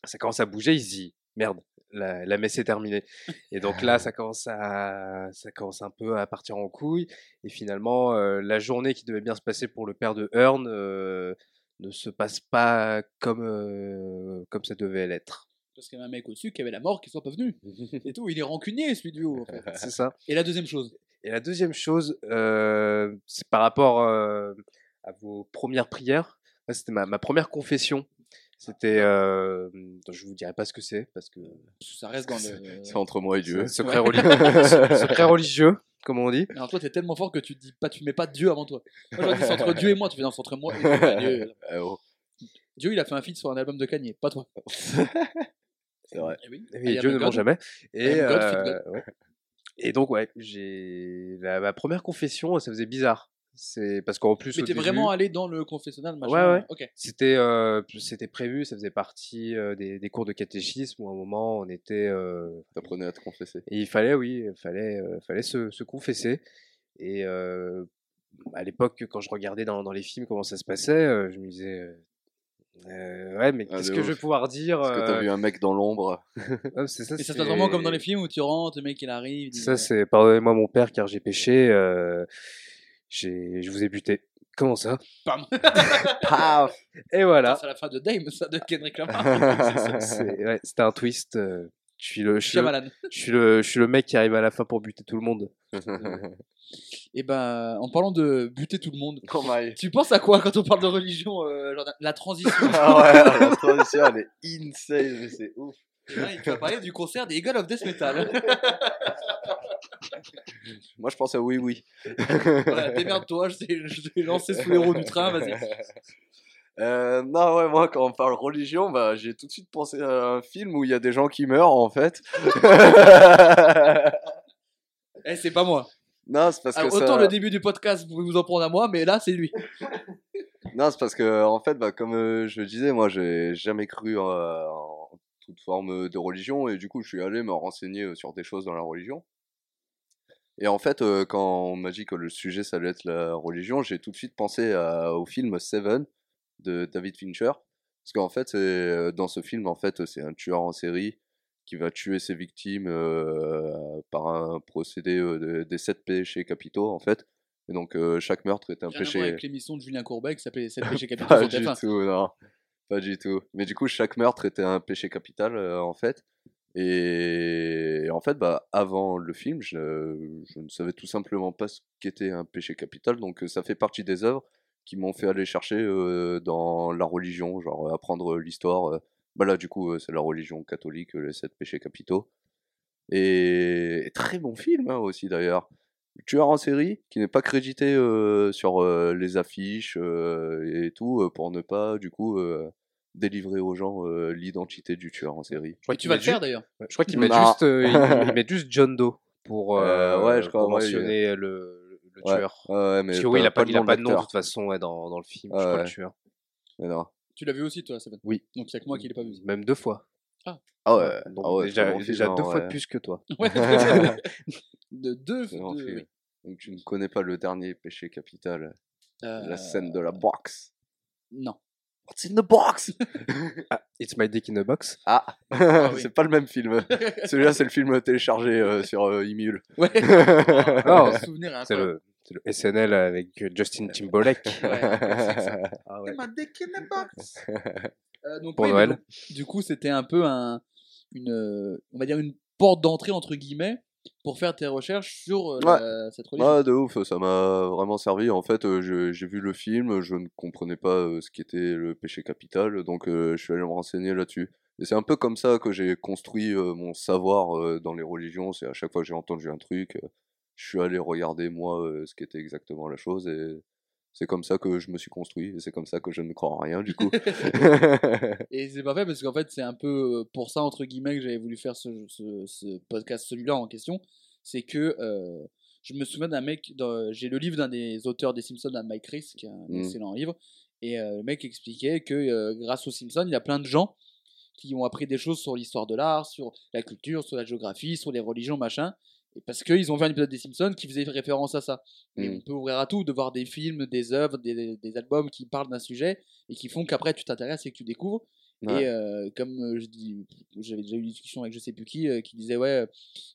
Speaker 2: ça commence à bouger. Il se dit, merde, la, la messe est terminée. Et donc là, ça commence à, ça commence un peu à partir en couille. Et finalement, euh, la journée qui devait bien se passer pour le père de Hearn euh, ne se passe pas comme, euh, comme ça devait l'être.
Speaker 1: Parce qu'il y avait un mec au-dessus qui avait la mort qui soit pas venu. Et tout. Il est rancunier, celui du haut, en fait.
Speaker 2: C'est ça.
Speaker 1: Et la deuxième chose?
Speaker 2: Et la deuxième chose, c'est par rapport à vos premières prières. C'était ma, ma première confession. C'était, euh, je vous dirai pas ce que c'est parce que
Speaker 1: Ça reste dans le.
Speaker 3: C'est entre moi et Dieu.
Speaker 2: secret,
Speaker 1: Ouais.
Speaker 2: reli- secret religieux, comme on dit.
Speaker 1: Alors toi, t'es tellement fort que tu dis pas, tu mets pas Dieu avant toi. Moi, c'est entre Dieu et moi. Tu fais non, c'est entre moi et Dieu. Dieu.
Speaker 3: Eh oh,
Speaker 1: Dieu, il a fait un feat sur un album de Kanye, pas toi.
Speaker 3: c'est vrai.
Speaker 1: Eh oui.
Speaker 2: Et
Speaker 1: I am
Speaker 2: Dieu
Speaker 1: a
Speaker 2: ne ment
Speaker 1: God.
Speaker 2: jamais. Et,
Speaker 1: God, fit
Speaker 2: euh, ouais. et donc ouais, j'ai la, ma première confession, ça faisait bizarre. C'est parce qu'en plus
Speaker 1: Mais t'es vraiment allé dans le confessionnal, machin.
Speaker 2: Ouais, ouais.
Speaker 1: Ok.
Speaker 2: C'était euh, c'était prévu, ça faisait partie euh, des, des cours de catéchisme où à un moment on était euh,
Speaker 3: T'apprenais à te confesser.
Speaker 2: Et il fallait, oui, il fallait, euh, fallait se, se confesser. Et euh, à l'époque, quand je regardais dans, dans les films comment ça se passait, euh, je me disais, euh, euh, ouais, mais
Speaker 3: Ah,
Speaker 2: qu'est-ce que
Speaker 3: ouf.
Speaker 2: je vais pouvoir dire
Speaker 3: Parce que t'as
Speaker 2: euh,
Speaker 3: vu un mec dans l'ombre.
Speaker 2: ah, c'est ça,
Speaker 1: Et ça se
Speaker 2: c'est-
Speaker 1: passe vraiment comme dans les films où tu rentres, le mec il arrive. il dit,
Speaker 2: Ça,
Speaker 1: euh,
Speaker 2: c'est pardonnez-moi mon père car j'ai péché. euh, je vous ai buté. Comment ça?
Speaker 1: Bam
Speaker 3: Paf
Speaker 2: Et voilà.
Speaker 1: C'est la fin de Dame, ça, de Kendrick Lamar.
Speaker 2: C'est- ouais, C'était un twist. euh, je suis le, je suis le, je suis le, je suis le mec qui arrive à la fin pour buter tout le monde.
Speaker 1: Et ben, en parlant de buter tout le monde,
Speaker 3: Oh
Speaker 1: tu penses à quoi quand on parle de religion euh, genre, La transition?
Speaker 3: Ah ouais, la transition elle est insane, mais c'est ouf.
Speaker 1: Et là, tu vas parler du concert des Eagle of Death Metal.
Speaker 3: Moi je pense à oui oui.
Speaker 1: voilà, démerde-toi, je t'ai lancé sous les roues du train, vas-y.
Speaker 3: Euh, non, ouais, moi, quand on parle religion, bah, j'ai tout de suite pensé à un film où il y a des gens qui meurent, en fait.
Speaker 1: Eh, c'est pas moi.
Speaker 3: non, c'est parce
Speaker 1: Alors,
Speaker 3: que
Speaker 1: autant
Speaker 3: ça...
Speaker 1: le début du podcast, vous pouvez vous en prendre à moi, mais là, c'est lui.
Speaker 3: Non, c'est parce que, en fait, bah, comme euh, je le disais, moi, j'ai jamais cru euh, en toute forme de religion, et du coup, je suis allé me renseigner sur des choses dans la religion. Et en fait, euh, quand on m'a dit que le sujet, ça allait être la religion, j'ai tout de suite pensé à- au film Seven de David Fincher. Parce qu'en fait, euh, dans ce film, en fait, c'est un tueur en série qui va tuer ses victimes euh, par un procédé de- des sept péchés capitaux en fait. Et donc chaque meurtre est un
Speaker 1: Rien à voir
Speaker 3: péché.
Speaker 1: avec l'émission de Julien Courbet qui s'appelait 7 péchés capitaux
Speaker 3: Pas du
Speaker 1: TF1.
Speaker 3: tout, non. Pas du tout. Mais du coup, chaque meurtre était un péché capital, en fait. Et en fait, bah, avant le film, je, je ne savais tout simplement pas ce qu'était un péché capital. Donc, euh, ça fait partie des œuvres qui m'ont fait aller chercher euh, dans la religion, genre euh, apprendre l'histoire. euh. Bah là, du coup, euh, c'est la religion catholique, euh, les sept péchés capitaux. Et, très bon film hein, aussi, d'ailleurs. Tueur en série, qui n'est pas crédité euh, sur euh, les affiches euh, et tout, euh, pour ne pas, du coup, euh, délivrer aux gens euh, l'identité du tueur en série.
Speaker 2: Je crois
Speaker 1: tu vas le faire d'ailleurs.
Speaker 2: ouais, Je crois qu'il met juste, euh, il, il met juste John Doe pour,
Speaker 3: Euh,
Speaker 2: euh,
Speaker 3: ouais, je crois,
Speaker 2: pour
Speaker 3: ouais, il-
Speaker 2: mentionner le, le tueur.
Speaker 3: Mais
Speaker 2: Parce que oui, il a pas, il a pas de nom de toute façon ouais, dans, dans le film,
Speaker 3: Ah
Speaker 2: je crois,
Speaker 3: ouais.
Speaker 2: le tueur.
Speaker 3: Mais non.
Speaker 1: Tu l'as vu aussi toi, Seven
Speaker 2: Oui.
Speaker 1: Donc c'est que moi qui l'ai pas vu.
Speaker 2: Même deux fois.
Speaker 3: Ah ouais,
Speaker 2: Donc
Speaker 3: ah ouais,
Speaker 2: déjà,
Speaker 3: bon
Speaker 2: déjà
Speaker 3: hein,
Speaker 2: deux fois de plus que toi.
Speaker 1: Ouais. de deux. Oui.
Speaker 3: Donc tu ne connais pas le dernier péché capital,
Speaker 1: Euh,
Speaker 3: la scène de la box.
Speaker 1: Non.
Speaker 3: What's in the box?
Speaker 2: Ah, It's My Dick in a Box.
Speaker 3: Ah,
Speaker 1: oui.
Speaker 3: c'est pas le même film. Celui-là, c'est le film téléchargé euh, sur euh, Emule.
Speaker 1: Ouais.
Speaker 2: Non,
Speaker 1: souvenir
Speaker 2: C'est le, c'est le SNL avec Justin Timberlake.
Speaker 1: Ouais.
Speaker 2: Ah ouais.
Speaker 1: Ma dick in a box. Euh, donc,
Speaker 2: Pour
Speaker 1: oui,
Speaker 2: Noël.
Speaker 1: donc, du coup, c'était un peu un, une, euh, on va dire une porte d'entrée entre guillemets pour faire tes recherches sur euh, cette religion.
Speaker 3: Ah, de ouf, ça m'a vraiment servi. En fait, euh, j'ai vu le film, je ne comprenais pas euh, ce qu'était le péché capital, donc euh, je suis allé me renseigner là-dessus. Et c'est un peu comme ça que j'ai construit mon savoir dans les religions. C'est à chaque fois que j'ai entendu un truc, je suis allé regarder moi ce qu'était exactement la chose et c'est comme ça que je me suis construit et c'est comme ça que je ne crois en rien du coup.
Speaker 1: Et c'est pas fait parce qu'en fait, c'est un peu euh, pour ça, entre guillemets, que j'avais voulu faire ce, ce, ce podcast, celui-là en question. C'est que euh, je me souviens d'un mec, j'ai le livre d'un des auteurs des Simpsons, d'un Mike Chris, qui est un
Speaker 3: Mm.
Speaker 1: excellent livre. Et euh, le mec expliquait que euh, grâce aux Simpsons, il y a plein de gens qui ont appris des choses sur l'histoire de l'art, sur la culture, sur la géographie, sur les religions, machin. Et parce qu'ils ont vu un épisode des Simpsons qui faisait référence à ça. Mais
Speaker 3: Mm.
Speaker 1: on peut ouvrir à tout, de voir des films, des œuvres, des, des albums qui parlent d'un sujet et qui font qu'après tu t'intéresses et que tu découvres.
Speaker 3: Ouais.
Speaker 1: Et euh, comme euh, je dis, j'avais déjà eu une discussion avec je sais plus qui, euh, qui disait ouais, euh,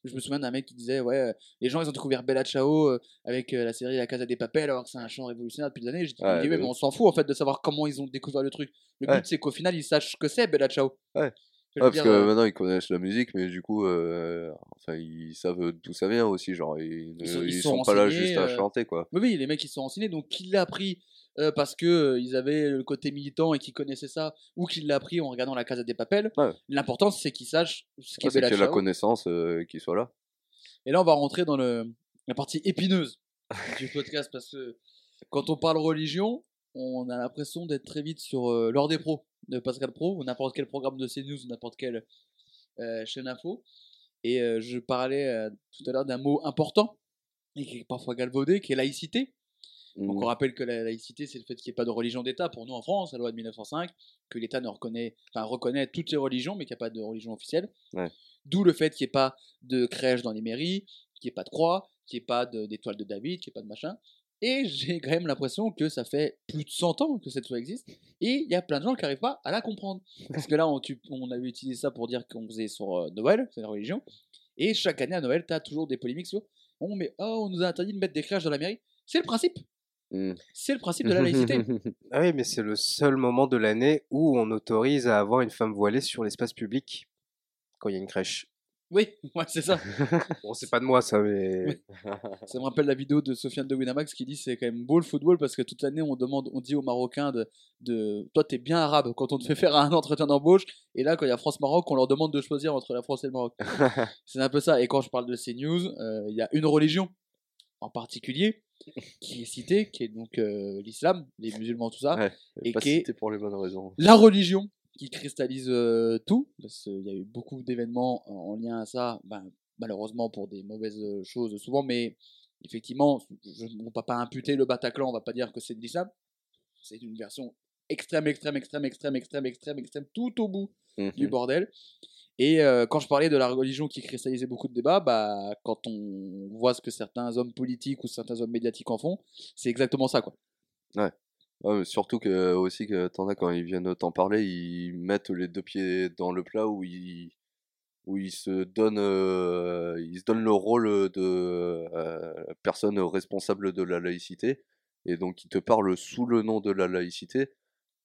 Speaker 1: je me souviens d'un mec qui disait ouais, les gens ils ont découvert Bella Ciao avec la série La Casa des Papel alors que c'est un chant révolutionnaire depuis des années. Je dis,
Speaker 3: Ouais,
Speaker 1: mais on s'en fout en fait de savoir comment ils ont découvert le truc. Le
Speaker 3: Ouais.
Speaker 1: but c'est qu'au final ils sachent ce que c'est Bella Ciao.
Speaker 3: Ouais, parce que
Speaker 1: euh,
Speaker 3: maintenant ils connaissent la musique, mais du coup, euh, enfin, ils savent d'où ça vient aussi. Genre, ils, ne-
Speaker 1: Ils sont- ils
Speaker 3: ils
Speaker 1: sont
Speaker 3: sont, pas là juste à
Speaker 1: euh,
Speaker 3: chanter, quoi.
Speaker 1: Oui, oui, les mecs ils sont renseignés, donc qui l'a appris euh, parce que euh, ils avaient le côté militant et qu'ils connaissaient ça, ou qu'il l'a appris en regardant la Casa des Papel.
Speaker 3: Ouais.
Speaker 1: L'important c'est qu'ils sachent ce qu'est
Speaker 3: Ouais, c'est qu'il la connaissance qui soit là.
Speaker 1: Et là, on va rentrer dans le, la partie épineuse du podcast parce que quand on parle religion, on a l'impression d'être très vite sur l'heure des pros de Pascal Pro ou n'importe quel programme de CNews ou n'importe quelle euh, chaîne info. Et euh, je parlais euh, tout à l'heure d'un mot important et qui est parfois galvaudé, qui est laïcité. Donc
Speaker 3: Mm.
Speaker 1: on rappelle que la laïcité, c'est le fait qu'il n'y ait pas de religion d'État pour nous en France, la loi de 1905, que l'État ne reconnaît, enfin, reconnaît toutes les religions, mais qu'il n'y a pas de religion officielle.
Speaker 3: Ouais.
Speaker 1: D'où le fait qu'il n'y ait pas de crèche dans les mairies, qu'il n'y ait pas de croix, qu'il n'y ait pas de- d'étoile de David, qu'il n'y ait pas de machin. Et j'ai quand même l'impression que ça fait plus de 100 ans que cette loi existe, et il y a plein de gens qui n'arrivent pas à la comprendre. Parce que là, on, tu- on avait utilisé ça pour dire qu'on faisait sur euh, Noël, c'est la religion, et chaque année à Noël, tu as toujours des polémiques sur mais oh, on nous a interdit de mettre des crèches dans la mairie. C'est le principe.
Speaker 3: Mm.
Speaker 1: C'est le principe de la laïcité.
Speaker 2: Ah oui, mais c'est le seul moment de l'année où on autorise à avoir une femme voilée sur l'espace public quand il y a une crèche.
Speaker 1: Oui, ouais, c'est ça.
Speaker 2: Bon, c'est pas de moi ça, mais
Speaker 1: Ça me rappelle la vidéo de Sofiane de Winamax qui dit c'est quand même beau le football parce que toute l'année on demande, on dit aux Marocains de, de toi t'es bien arabe quand on te fait faire un entretien d'embauche et là quand il y a France-Maroc on leur demande de choisir entre la France et le Maroc. c'est un peu ça. Et quand je parle de ces news, euh, il y a une religion en particulier qui est citée, qui est donc euh, l'islam, les musulmans, tout ça.
Speaker 3: Ouais,
Speaker 1: Et
Speaker 3: pas
Speaker 1: qui est-
Speaker 3: pour les bonnes raisons.
Speaker 1: la religion qui cristallise tout, parce qu'il y a eu beaucoup d'événements en en lien à ça, ben, malheureusement pour des mauvaises choses souvent, mais effectivement, je, on ne va pas imputer le Bataclan, on va pas dire que c'est de l'islam, c'est une version extrême, extrême, extrême, extrême, extrême, extrême, extrême, tout au bout du
Speaker 3: Mhm.
Speaker 1: bordel. Et euh, quand je parlais de la religion qui cristallisait beaucoup de débats, bah, quand on voit ce que certains hommes politiques ou certains hommes médiatiques en font, c'est exactement ça, quoi.
Speaker 3: Ouais, surtout que aussi que t'en quand ils viennent t'en parler, ils mettent les deux pieds dans le plat où ils où il se donne, euh, il se donne le rôle de euh, personne responsable de la laïcité, et donc il te parle sous le nom de la laïcité,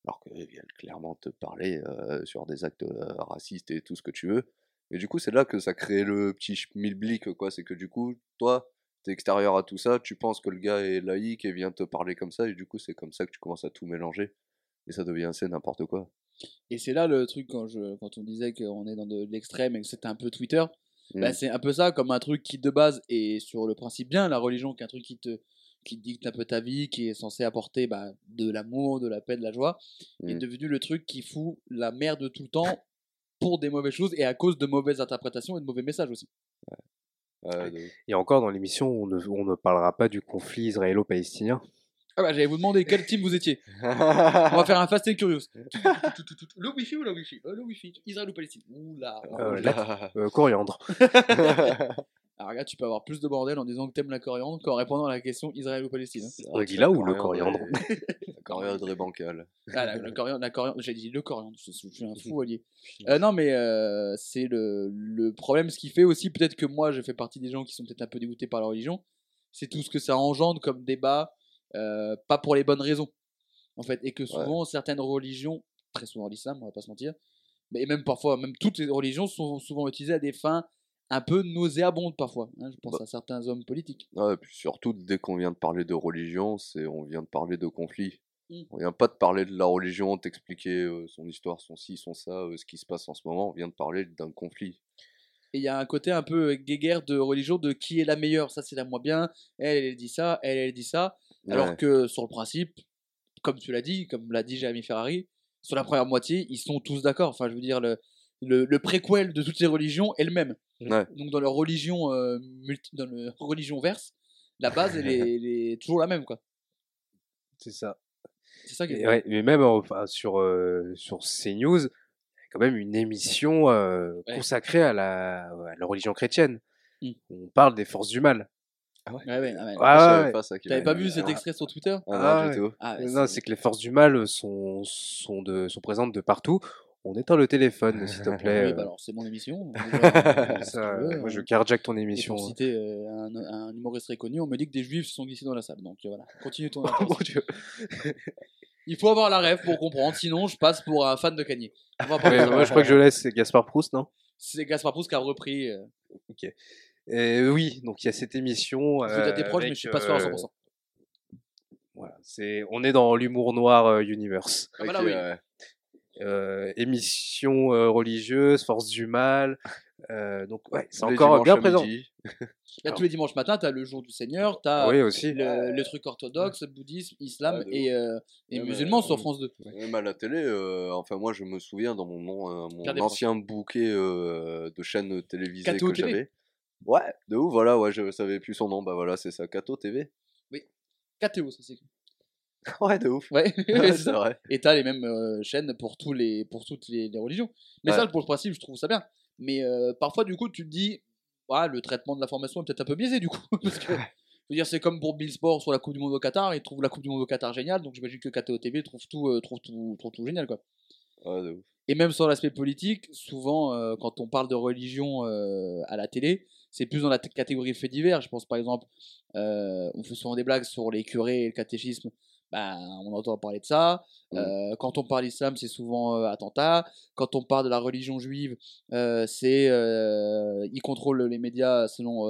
Speaker 3: alors qu'il vient clairement te parler euh, sur des actes racistes et tout ce que tu veux. Et du coup, c'est là que ça crée le petit schmilblick, quoi. C'est que du coup, toi, t'es extérieur à tout ça, tu penses que le gars est laïque et vient te parler comme ça, et du coup, c'est comme ça que tu commences à tout mélanger, et ça devient assez n'importe quoi.
Speaker 1: Et c'est là le truc quand, je, quand on disait qu'on est dans de l'extrême et que c'était un peu Twitter. Bah,
Speaker 3: Mm.
Speaker 1: c'est un peu ça, comme un truc qui de base est sur le principe bien, la religion, qui est un truc qui te, qui te dicte un peu ta vie, qui est censé apporter bah, de l'amour, de la paix, de la joie, est
Speaker 3: Mm.
Speaker 1: devenu le truc qui fout la merde tout le temps pour des mauvaises choses et à cause de mauvaises interprétations et de mauvais messages aussi.
Speaker 3: Ouais, de ouf.
Speaker 2: Et encore dans l'émission, on ne, on ne parlera pas du conflit israélo-palestinien.
Speaker 1: Ah bah j'allais vous demander quel team vous étiez. On va faire un Fast and Curious. Le Wi-Fi ou la Wi-Fi? Euh, Le Wi-Fi, Israël ou Palestine Oula.
Speaker 2: Euh, là- Euh, coriandre.
Speaker 1: Alors regarde, tu peux avoir plus de bordel en disant que t'aimes la coriandre qu'en répondant à la question Israël ou Palestine. hein.
Speaker 3: Que
Speaker 2: Aguila
Speaker 3: la
Speaker 2: ou le
Speaker 3: coriandre La coriandre est bancale.
Speaker 1: Ah, la, la coriandre, la coriandre, j'ai dit le coriandre, je, je suis un fou allié. Euh, non, mais euh, c'est le, le problème, ce qui fait aussi, peut-être que moi, je fais partie des gens qui sont peut-être un peu dégoûtés par la religion, c'est tout ce que ça engendre comme débat, euh, pas pour les bonnes raisons, en fait, et que souvent, certaines religions, très souvent l'islam, on va pas se mentir, mais et même parfois, même toutes les religions sont souvent utilisées à des fins un peu nauséabondes parfois. hein, je pense
Speaker 3: Bah.
Speaker 1: à certains hommes politiques.
Speaker 3: Ouais, et puis surtout, dès qu'on vient de parler de religion, c'est on vient de parler de conflit.
Speaker 1: Mm.
Speaker 3: On vient pas de parler de la religion, t'expliquer euh, son histoire, son ci, son ça, euh, ce qui se passe en ce moment. On vient de parler d'un conflit.
Speaker 1: Et il y a un côté un peu euh, guéguerre de religion de qui est la meilleure. Ça, c'est la moins bien. Elle, elle dit ça. Elle, elle dit ça. Alors que sur le principe, comme tu l'as dit, comme l'a dit Jérémy Ferrari, sur la première moitié, ils sont tous d'accord. Enfin, je veux dire, le, le, le préquel de toutes les religions est le même.
Speaker 3: Ouais.
Speaker 1: Donc, dans leur religion, euh, multi- dans le religion verse, la base, elle est, elle est toujours la même, quoi.
Speaker 2: C'est ça.
Speaker 1: C'est ça qui est.
Speaker 2: Et ouais, mais même euh, enfin, sur, euh, sur CNews, il y a quand même une émission euh,
Speaker 1: Ouais.
Speaker 2: consacrée à la, à la religion chrétienne.
Speaker 1: Mm.
Speaker 2: On parle des forces du mal.
Speaker 1: Ouais, ouais, ah ouais.
Speaker 2: Ouais, ouais.
Speaker 3: pas
Speaker 1: T'avais vu cet
Speaker 2: Ah.
Speaker 1: extrait sur Twitter?
Speaker 3: Ah non,
Speaker 2: Ah
Speaker 1: ah,
Speaker 2: Non, c'est que les forces du mal sont, sont, de, sont présentes de partout. On éteint le téléphone, s'il te plaît.
Speaker 1: Oui,
Speaker 2: euh,
Speaker 1: bah alors, c'est mon émission. Déjà, si
Speaker 2: ça,
Speaker 1: veux,
Speaker 2: moi, je
Speaker 1: hein.
Speaker 2: carjack ton
Speaker 1: Et
Speaker 2: émission.
Speaker 1: pour
Speaker 2: hein.
Speaker 1: citer euh, un, un humoriste très connu, on me dit que des juifs se sont glissés dans la salle. Donc euh, voilà, continue ton
Speaker 2: Oh mon Dieu.
Speaker 1: Il faut avoir la rêve pour comprendre, sinon je passe pour un fan de Kanye.
Speaker 2: Moi, je crois que je laisse Gaspard Proust, non?
Speaker 1: C'est Gaspard Proust qui a repris. euh,
Speaker 2: Et oui, donc il y a cette émission.
Speaker 1: Vous êtes des
Speaker 2: euh,
Speaker 1: proches, mais je suis pas sûr à
Speaker 2: euh,
Speaker 1: 100%.
Speaker 2: Voilà, c'est, on est dans l'humour noir euh, universe.
Speaker 1: Ah, voilà,
Speaker 3: Ok,
Speaker 1: oui.
Speaker 2: Euh, émission euh, religieuse, force du mal. euh, donc ouais, c'est encore bien présent.
Speaker 1: Là, tous les dimanches matin, tu as le jour du Seigneur, tu as
Speaker 2: Oui aussi.
Speaker 1: le, le truc orthodoxe, bouddhisme, islam
Speaker 3: Ouais,
Speaker 1: et, euh, et
Speaker 3: Ouais, mais,
Speaker 1: musulman sur
Speaker 3: euh,
Speaker 1: France 2.
Speaker 3: Même à la télé, euh, enfin moi je me souviens dans mon, nom, euh, ancien bouquet euh, de chaînes télévisées
Speaker 1: KTO
Speaker 3: que
Speaker 1: TV.
Speaker 3: j'avais. Ouais, de ouf, voilà, ouais, je savais plus son nom, bah voilà, c'est ça, Kato TV.
Speaker 1: KTO, ça c'est.
Speaker 3: Ouais, de ouf.
Speaker 1: Ouais,
Speaker 3: Ouais,
Speaker 1: c'est
Speaker 3: vrai.
Speaker 1: Et t'as les mêmes euh, chaînes pour, tous les, pour toutes les, les religions. Mais
Speaker 3: Ouais.
Speaker 1: ça, pour le principe, je trouve ça bien. Mais euh, parfois, du coup, tu te dis, ouais, le traitement de l'information est peut-être un peu biaisé, du coup. Parce que, je veux dire, c'est comme pour Bill Sport sur la Coupe du Monde au Qatar, il trouve la Coupe du Monde au Qatar géniale, donc j'imagine que KTO TV trouve tout, euh, trouve tout, trouve tout génial, quoi.
Speaker 3: Ouais, de ouf.
Speaker 1: Et même sur l'aspect politique, souvent, euh, quand on parle de religion euh, à la télé, c'est plus dans la catégorie fait divers. Je pense par exemple, euh, on fait souvent des blagues sur les curés et le catéchisme. Ben, on entend parler de ça.
Speaker 3: Mm.
Speaker 1: Euh, quand on parle d'islam, c'est souvent euh, attentat. Quand on parle de la religion juive, euh, c'est ils contrôlent les médias selon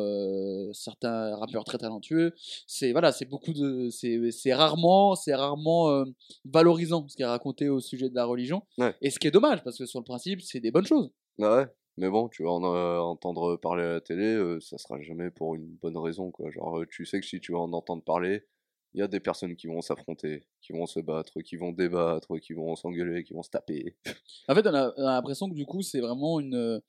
Speaker 1: certains rappeurs très talentueux. C'est voilà, c'est beaucoup de, c'est rarement, c'est rarement valorisant ce qui est raconté au sujet de la religion.
Speaker 3: Ouais.
Speaker 1: Et ce qui est dommage parce que sur le principe, c'est des bonnes choses.
Speaker 3: Ah ouais, mais bon, tu vas en, euh, entendre parler à la télé, euh, ça sera jamais pour une bonne raison, quoi. Genre, tu sais que si tu vas en entendre parler, il y a des personnes qui vont s'affronter, qui vont se battre, qui vont débattre, qui vont s'engueuler, qui vont se taper.
Speaker 1: En fait, on a, on a l'impression que du coup, c'est vraiment une,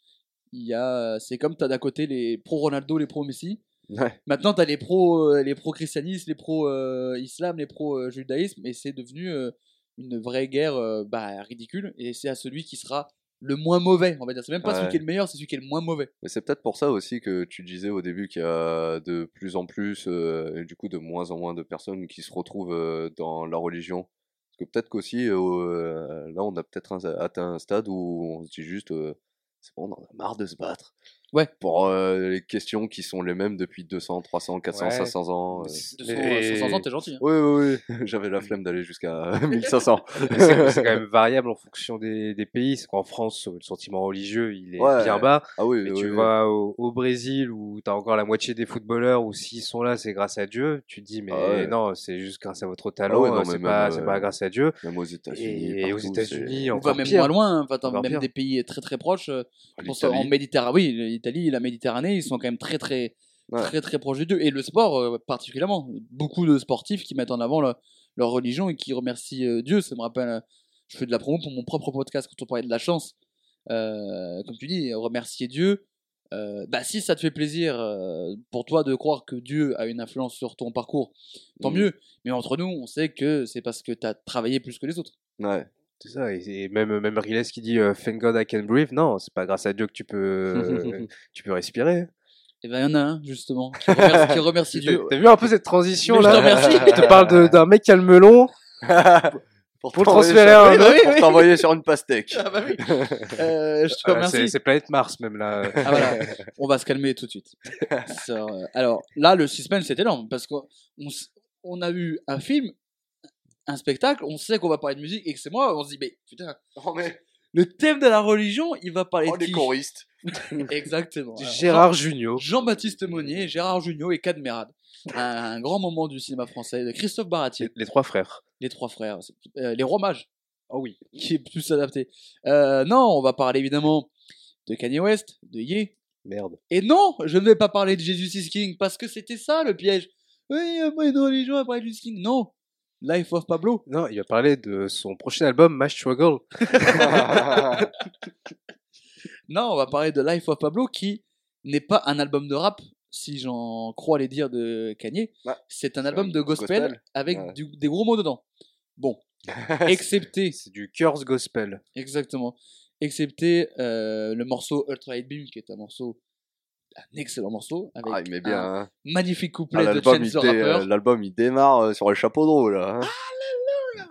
Speaker 1: il y a, c'est comme t'as d'un côté les pro Ronaldo, les pro Messi.
Speaker 3: Ouais,
Speaker 1: Maintenant, t'as les pro, euh, les pro christianisme, les pro euh, islam, les pro euh, judaïsme, et c'est devenu euh, une vraie guerre euh, bah, ridicule. Et c'est à celui qui sera le moins mauvais, on va dire. C'est même pas celui qui est le meilleur, c'est celui qui est le moins mauvais.
Speaker 3: mais c'est peut-être pour ça aussi que tu disais au début qu'il y a de plus en plus, euh, et du coup de moins en moins de personnes qui se retrouvent euh, dans la religion. Parce que peut-être qu'aussi, euh, là, on a peut-être atteint un stade où on se dit juste, c'est bon, on en a marre de se battre.
Speaker 1: Ouais.
Speaker 3: Pour euh, les questions qui sont les mêmes depuis 200, 300, 400,
Speaker 2: Ouais.
Speaker 3: 500 ans. euh.
Speaker 1: De
Speaker 2: Mais-
Speaker 1: 500 ans, t'es gentil. hein.
Speaker 3: Oui, oui, oui. J'avais la flemme d'aller jusqu'à 1500.
Speaker 2: Mais c'est c'est quand même variable en fonction des, des pays. C'est qu'en France, le sentiment religieux, il est
Speaker 3: Ouais.
Speaker 2: bien bas.
Speaker 3: Ah oui,
Speaker 2: Mais
Speaker 3: oui,
Speaker 2: tu
Speaker 3: oui.
Speaker 2: vas au, au Brésil où tu as encore la moitié des footballeurs, où s'ils sont là, c'est grâce à Dieu. Tu te dis, mais
Speaker 3: Ah ouais.
Speaker 2: non, c'est juste grâce à votre talent,
Speaker 3: ouais, non,
Speaker 2: euh,
Speaker 3: mais
Speaker 2: c'est
Speaker 3: même,
Speaker 2: pas, c'est
Speaker 3: euh,
Speaker 2: pas grâce à Dieu.
Speaker 3: Même aux États-Unis.
Speaker 2: Et aux
Speaker 3: partout,
Speaker 2: États-Unis,
Speaker 1: On
Speaker 2: encore
Speaker 1: va même
Speaker 2: pire.
Speaker 1: moins loin, hein. Enfin, t'as
Speaker 2: Encore
Speaker 1: même
Speaker 2: pire.
Speaker 1: des pays très très proches. euh, Je pense en
Speaker 3: l'Italie.
Speaker 1: Méditerranée, oui, l'Italie, la Méditerranée, ils sont quand même très très
Speaker 3: Ouais.
Speaker 1: très très proches de Dieu. Et le sport euh, particulièrement, beaucoup de sportifs qui mettent en avant le- leur religion et qui remercient euh, Dieu. Ça me rappelle, euh, je fais de la promo pour mon propre podcast quand on parlait de la chance. Comme tu dis, remercier Dieu. bah si ça te fait plaisir pour toi de croire que Dieu a une influence sur ton parcours, tant
Speaker 3: Mm.
Speaker 1: mieux. Mais entre nous, on sait que c'est parce que tu as travaillé plus que les autres.
Speaker 3: Ouais.
Speaker 2: C'est ça. Et, même, même Riles qui dit euh, Thank God I can breathe. Non, c'est pas grâce à Dieu que tu peux, euh, tu peux respirer.
Speaker 1: Et ben il y en a un justement qui remercie, qui remercie Dieu.
Speaker 2: T'as vu un peu cette transition
Speaker 1: Mais je
Speaker 2: là
Speaker 1: te remercie.
Speaker 2: Je te parle de- d'un mec qui a le melon.
Speaker 3: pour
Speaker 2: Pour transférer
Speaker 3: sur-
Speaker 2: un
Speaker 3: Oui, bah oui, pour t'envoyer sur une pastèque.
Speaker 1: Ah bah oui. Euh, je te remercie.
Speaker 2: c'est c'est Planète Mars même là.
Speaker 1: Ah, voilà. On va se calmer tout de suite. Ça, euh, alors là, le suspense c'est énorme parce qu'on on a eu un film, un spectacle, on sait qu'on va parler de musique et que c'est moi, on se dit mais putain,
Speaker 3: Oh, mais...
Speaker 1: le thème de la religion, il va parler
Speaker 3: oh,
Speaker 1: de
Speaker 3: les
Speaker 1: qui?
Speaker 3: choristes.
Speaker 1: Exactement. Alors,
Speaker 2: Gérard Jugnot.
Speaker 1: Jean- Jean-Baptiste Monnier, Gérard Jugnot et Cadmerade. Un, un grand moment du cinéma français de Christophe Baratier,
Speaker 2: Les, les trois frères.
Speaker 1: les trois frères, euh, les rois mages.
Speaker 2: Oh oui.
Speaker 1: qui est plus adapté. Euh, non, on va parler évidemment de Kanye West, de Ye.
Speaker 2: Merde.
Speaker 1: Et non, je ne vais pas parler de Jesus is King parce que c'était ça le piège. Oui, il y a pas une religion à parler de Jesus King. Non, Life of Pablo.
Speaker 2: Non, il va parler de son prochain album, My Struggle.
Speaker 1: Non, on va parler de Life of Pablo qui n'est pas un album de rap, si j'en crois les dires de Kanye.
Speaker 3: Ouais,
Speaker 1: c'est un album de gospel,
Speaker 3: gospel.
Speaker 1: avec
Speaker 3: Ouais.
Speaker 1: du- des gros mots dedans. Bon, excepté
Speaker 2: C'est du Curse Gospel.
Speaker 1: Exactement. Excepté euh, le morceau Ultra 8 Beam, qui est un morceau, un excellent morceau, avec
Speaker 3: Ah, il met bien.
Speaker 1: un
Speaker 3: hein.
Speaker 1: magnifique
Speaker 3: Ah,
Speaker 1: couplet de Chance Rapper.
Speaker 3: euh, l'album, il démarre euh, sur le chapeau de roue, là. hein.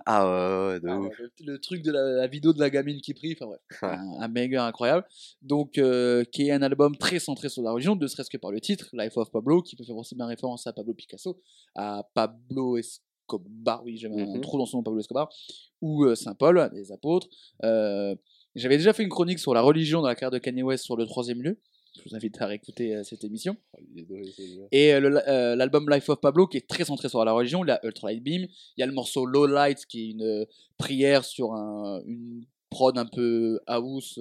Speaker 3: Ah ouais, ouais, de
Speaker 1: Ah
Speaker 3: ouf.
Speaker 1: ouais, le, le truc de la, la vidéo de la gamine qui prie, enfin bref, un, un méga incroyable. Donc, euh, qui est un album très centré sur la religion, ne serait-ce que par le titre, Life of Pablo, qui peut faire aussi bien référence à Pablo Picasso, à Pablo Escobar, oui, j'avais un
Speaker 3: Mhm.
Speaker 1: trou dans son nom, Pablo Escobar, ou euh, Saint Paul, des apôtres. Euh, J'avais déjà fait une chronique sur la religion dans la carrière de Kanye West sur le troisième lieu. Je vous invite à réécouter euh, cette émission.
Speaker 3: Oh.
Speaker 1: Et euh, euh, l'album Life of Pablo qui est très centré sur la religion, il y a Ultra Light Beam, il y a le morceau Low Light qui est une prière sur un, une prod un peu house,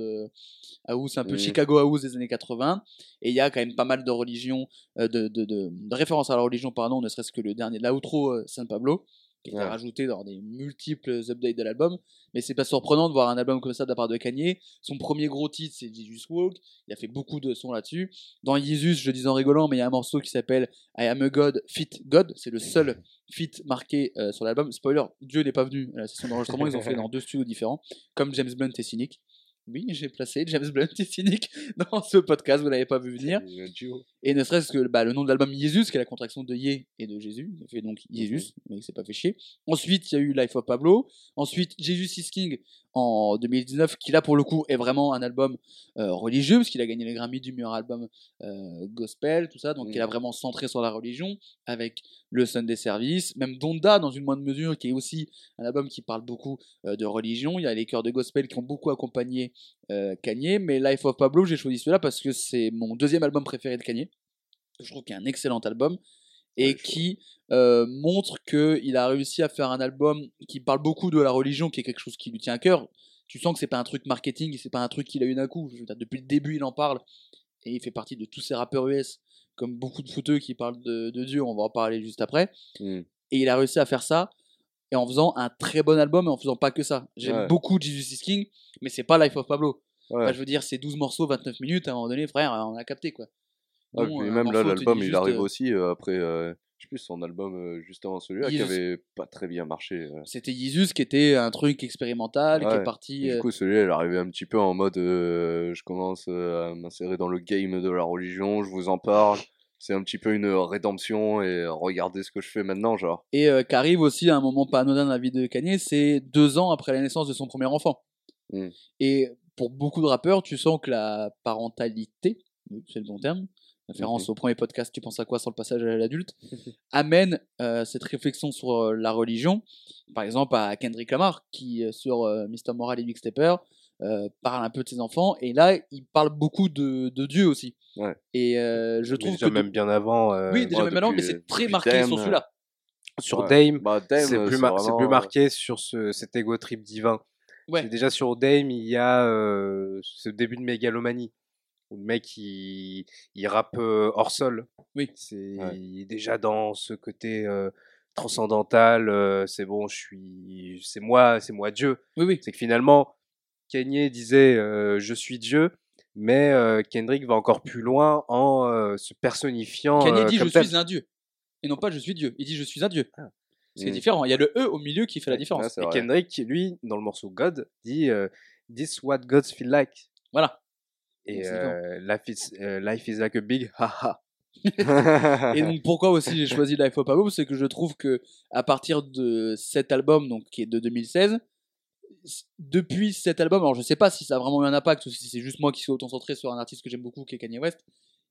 Speaker 1: house un peu
Speaker 3: Mhm.
Speaker 1: Chicago house des années 80, et il y a quand même pas mal de religions, de, de, de, de références à la religion, pardon, ne serait-ce que le dernier, l'outro San Pablo, qui est
Speaker 3: Ouais.
Speaker 1: rajouté dans des multiples updates de l'album, mais c'est pas surprenant de voir un album comme ça de la part de Kanye. Son premier gros titre c'est Jesus Walk, il a fait beaucoup de sons là-dessus. Dans Jesus, je dis en rigolant, mais il y a un morceau qui s'appelle I Am a God, Fit God. C'est le seul feat marqué euh, sur l'album. Spoiler, Dieu n'est pas venu à la session d'enregistrement. Ils ont fait dans deux studios différents, comme James Blunt et Cynic. Oui, j'ai placé James Blunt et Cynic dans ce podcast, vous l'avez pas vu venir. Et ne serait-ce que bah, le nom de l'album Jésus, qui est la contraction de Yé et de Jésus. Il fait donc Jésus, mais il s'est pas fait chier. Ensuite, il y a eu Life of Pablo. Ensuite, Jesus is King en 2019, qui là pour le coup est vraiment un album euh, religieux, parce qu'il a gagné les Grammy du meilleur album euh, gospel, tout ça. Donc il a vraiment centré sur la religion, avec le Sunday Service, même Donda dans une moindre mesure, qui est aussi un album qui parle beaucoup euh, de religion. Il y a les chœurs de gospel qui ont beaucoup accompagné euh, Kanye, mais Life of Pablo, j'ai choisi celui-là parce que c'est mon deuxième album préféré de Kanye. Je trouve qu'il y a un excellent album et
Speaker 3: Ouais,
Speaker 1: qui euh, montre qu'il a réussi à faire un album qui parle beaucoup de la religion, qui est quelque chose qui lui tient à cœur. Tu sens que c'est pas un truc marketing, c'est pas un truc qu'il a eu d'un coup. Je veux dire, depuis le début, il en parle et il fait partie de tous ces rappeurs US, comme beaucoup de footeux qui parlent de, de Dieu. On va en parler juste après.
Speaker 3: Hmm.
Speaker 1: Et il a réussi à faire ça et en faisant un très bon album et en faisant pas que ça. J'aime
Speaker 3: Ouais.
Speaker 1: beaucoup Jesus is King, mais c'est pas Life of Pablo.
Speaker 3: Ouais.
Speaker 1: Enfin, je veux dire, c'est 12 morceaux, 29 minutes, à un moment donné, frère, on a capté quoi.
Speaker 3: Puis
Speaker 1: euh,
Speaker 3: même là, l'album, il arrive
Speaker 1: euh,
Speaker 3: aussi euh, après, euh, je sais plus, son album euh, juste avant celui-là, qui avait pas très bien marché. euh.
Speaker 1: C'était Jesus qui était un truc expérimental, qui est parti.
Speaker 3: Et
Speaker 1: euh,
Speaker 3: du coup, celui-là, il arrivait un petit peu en mode euh, je commence euh, à m'insérer dans le game de la religion, je vous en parle. C'est un petit peu une rédemption et regardez ce que je fais maintenant, genre.
Speaker 1: Et euh, qui arrive aussi à un moment pas anodin dans la vie de Kanye, c'est deux ans après la naissance de son premier enfant.
Speaker 3: Mm.
Speaker 1: Et pour beaucoup de rappeurs, tu sens que la parentalité, c'est le bon terme, référence
Speaker 3: Mhm.
Speaker 1: au premier podcast, tu penses à quoi sur le passage à l'adulte, amène euh, cette réflexion sur euh, la religion. Par exemple, à Kendrick Lamar, qui euh, sur euh, Mr. Moral et Big Stepper euh, parle un peu de ses enfants, et là, il parle beaucoup de, de Dieu aussi.
Speaker 3: Ouais.
Speaker 1: Et euh, je trouve
Speaker 2: déjà
Speaker 1: que.
Speaker 2: même bien avant. euh,
Speaker 1: oui, déjà
Speaker 3: ouais,
Speaker 1: même maintenant, mais c'est très marqué
Speaker 3: Dame,
Speaker 1: sur celui-là.
Speaker 2: sur
Speaker 3: Ouais.
Speaker 2: Dame,
Speaker 3: Bah, Dame,
Speaker 2: c'est plus,
Speaker 3: c'est
Speaker 2: mar-
Speaker 3: vraiment,
Speaker 2: plus marqué sur ce, cet ego trip divin. Déjà sur Dame, il y a euh, ce début de mégalomanie. Où le mec, il, il rappe euh, hors sol.
Speaker 1: Oui.
Speaker 2: C'est
Speaker 3: Ouais.
Speaker 2: il est déjà dans ce côté euh, transcendantal. euh, c'est bon, je suis, c'est moi, c'est moi Dieu.
Speaker 1: Oui, oui.
Speaker 2: C'est que finalement, Kanye disait euh, je suis Dieu, mais euh, Kendrick va encore plus loin en euh, se personnifiant.
Speaker 1: Kanye
Speaker 2: euh,
Speaker 1: dit
Speaker 2: comme
Speaker 1: je
Speaker 2: tel.
Speaker 1: suis un dieu. Et non pas je suis Dieu. Il dit je suis un Dieu.
Speaker 2: Ah.
Speaker 1: C'est
Speaker 3: Mm.
Speaker 1: différent. Il y a le E au milieu qui fait la différence.
Speaker 2: Et. Kendrick, lui, dans le morceau God, dit euh, This what gods feel like.
Speaker 1: Voilà.
Speaker 2: Et euh, life, is, euh, life is like a big haha.
Speaker 1: Et donc pourquoi aussi j'ai choisi Life of Pablo, c'est que je trouve que à partir de cet album, donc qui est de 2016, s- depuis cet album, alors je sais pas si ça a vraiment eu un impact ou si c'est juste moi qui suis autant centré sur un artiste que j'aime beaucoup qui est Kanye West